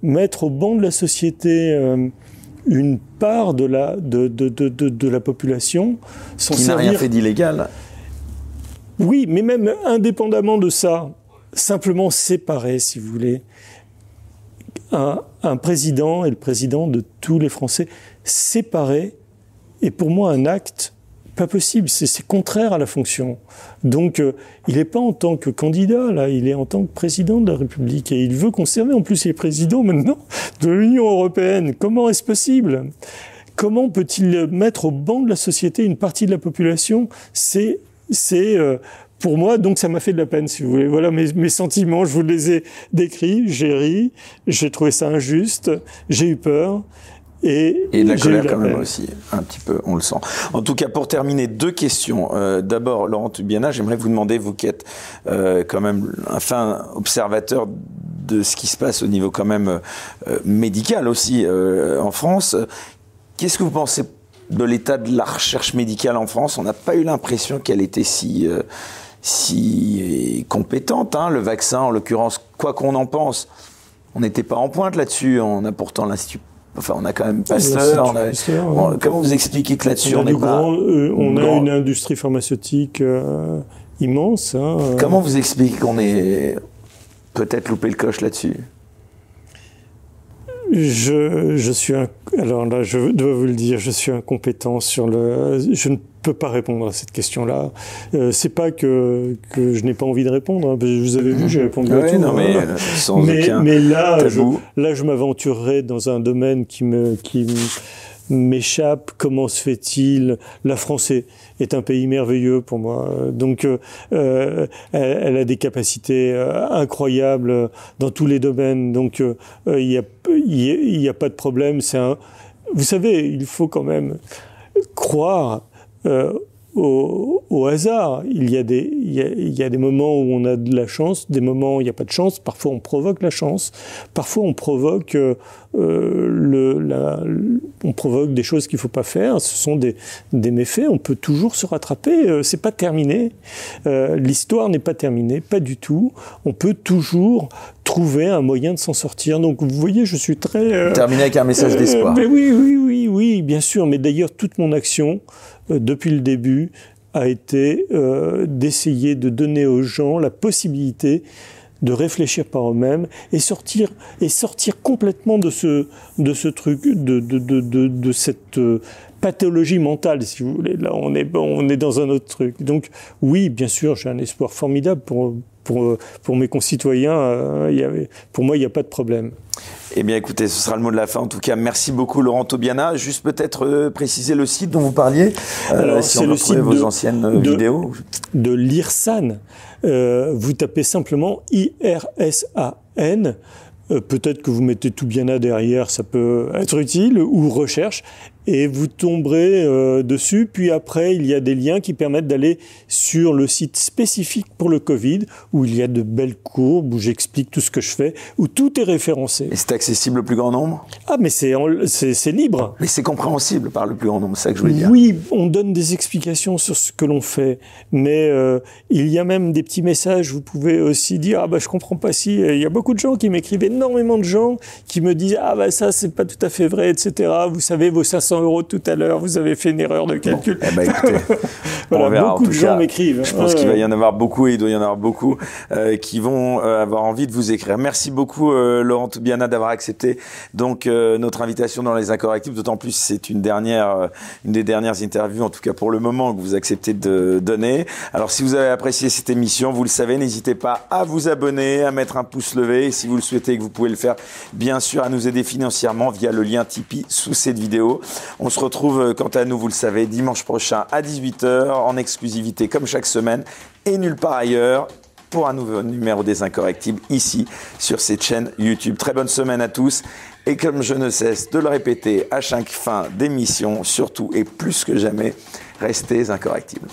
Speaker 2: mettre au banc de la société une part de la, de, de, de, de la population
Speaker 1: sans Qui n'a rien fait d'illégal.
Speaker 2: Oui, mais même indépendamment de ça, simplement séparer, si vous voulez, un, un président et le président de tous les Français, séparer est pour moi un acte pas possible, c'est contraire à la fonction. Donc euh, il n'est pas en tant que candidat, là, il est en tant que président de la République et il veut conserver, en plus il est président maintenant de l'Union européenne. Comment est-ce possible? Comment peut-il mettre au banc de la société une partie de la population? C'est euh, pour moi, donc ça m'a fait de la peine, si vous voulez. Voilà mes, mes sentiments, je vous les ai décrits, j'ai ri, j'ai trouvé ça injuste, j'ai eu peur,
Speaker 1: et, de la colère quand même aussi, un petit peu, on le sent. En tout cas, pour terminer, deux questions. Euh, D'abord, Laurent Tubiana, j'aimerais vous demander, vous qui êtes euh, quand même un fin observateur de ce qui se passe au niveau quand même euh, médical aussi en France, qu'est-ce que vous pensez de l'état de la recherche médicale en France? On n'a pas eu l'impression qu'elle était si, si compétente. Hein. Le vaccin, en l'occurrence, quoi qu'on en pense, on n'était pas en pointe là-dessus. On a pourtant l'Institut Enfin, on a quand même Pasteur. comment vous expliquez que là-dessus on,
Speaker 2: on, pas euh, on a une industrie pharmaceutique euh, immense. Hein,
Speaker 1: euh. Comment vous expliquez qu'on ait peut-être loupé le coche là-dessus?
Speaker 2: Je, je suis un, alors là, je dois vous le dire, je suis incompétent sur le. Je ne peux pas répondre à cette question-là. Euh, c'est pas que, que je n'ai pas envie de répondre. Hein, vous avez vu, j'ai répondu à tout.
Speaker 1: Non, mais, hein. sans
Speaker 2: mais, mais, là, je, là, je m'aventurerai dans un domaine qui me, qui m'échappe. Comment se fait-il? La France est, est, un pays merveilleux pour moi. Donc, euh, euh elle, a des capacités euh, incroyables dans tous les domaines. Donc, il n'y a, a, pas de problème. C'est un. Vous savez, il faut quand même croire au, au, hasard. Il y, a des, il, y a, il y, a, des moments où on a de la chance, des moments où il n'y a pas de chance. Parfois, on provoque la chance. Parfois, on provoque, euh, le, la, on provoque des choses qu'il ne faut pas faire. Ce sont des, des, méfaits. On peut toujours se rattraper. Euh, c'est pas terminé. Euh, L'histoire n'est pas terminée, pas du tout. On peut toujours trouver un moyen de s'en sortir. Donc, vous voyez, je suis très...
Speaker 1: Euh, Terminé avec un message d'espoir.
Speaker 2: mais oui, oui, oui, oui, bien sûr. Mais d'ailleurs, toute mon action euh, depuis le début, a été euh, d'essayer de donner aux gens la possibilité de réfléchir par eux-mêmes et sortir et sortir complètement de ce de ce truc de de de de, cette euh, pathologie mentale si vous voulez là on est on est dans un autre truc donc oui bien sûr j'ai un espoir formidable pour pour, pour mes concitoyens, pour moi, il n'y a pas de problème.
Speaker 1: Eh bien, écoutez, ce sera le mot de la fin. En tout cas, merci beaucoup, Laurent Tobiana. Juste peut-être euh, préciser le site dont vous parliez, euh, Alors, si on le site vos anciennes euh,
Speaker 2: de,
Speaker 1: vidéos.
Speaker 2: De l'IRSAN. Euh, vous tapez simplement I-R-S-A-N. peut-être que vous mettez Toubiana derrière, ça peut être utile, ou recherche. Et vous tomberez euh, dessus. Puis après, il y a des liens qui permettent d'aller sur le site spécifique pour le Covid, où il y a de belles courbes, où j'explique tout ce que je fais, où tout est référencé.
Speaker 1: Et c'est accessible au plus grand nombre?
Speaker 2: Ah, mais c'est c'est libre.
Speaker 1: Mais c'est compréhensible par le plus grand nombre, c'est ça que je voulais dire.
Speaker 2: Oui, on donne des explications sur ce que l'on fait, mais euh, il y a même des petits messages. Vous pouvez aussi dire ah bah je comprends pas si. Il y a beaucoup de gens qui m'écrivent, énormément de gens qui me disent ah bah ça c'est pas tout à fait vrai, etc. Vous savez vos 500 euros tout à l'heure, vous avez fait une erreur de calcul.
Speaker 1: eh ben, écoutez,
Speaker 2: voilà, beaucoup de gens m'écrivent.
Speaker 1: Je pense qu'il va y en avoir beaucoup et il doit y en avoir beaucoup euh, qui vont euh, avoir envie de vous écrire. Merci beaucoup euh, Laurent Toubiana d'avoir accepté donc euh, notre invitation dans les accords actifs. D'autant plus c'est une dernière, euh, une des dernières interviews en tout cas pour le moment que vous acceptez de donner. Alors si vous avez apprécié cette émission, vous le savez, n'hésitez pas à vous abonner, à mettre un pouce levé. Et si vous le souhaitez, que vous pouvez le faire, bien sûr, à nous aider financièrement via le lien Tipeee sous cette vidéo. On se retrouve, euh, quant à nous, vous le savez, dimanche prochain à 18h en exclusivité comme chaque semaine et nulle part ailleurs pour un nouveau numéro des Incorrectibles ici sur cette chaîne YouTube. Très bonne semaine à tous et comme je ne cesse de le répéter à chaque fin d'émission, surtout et plus que jamais, restez incorrectibles.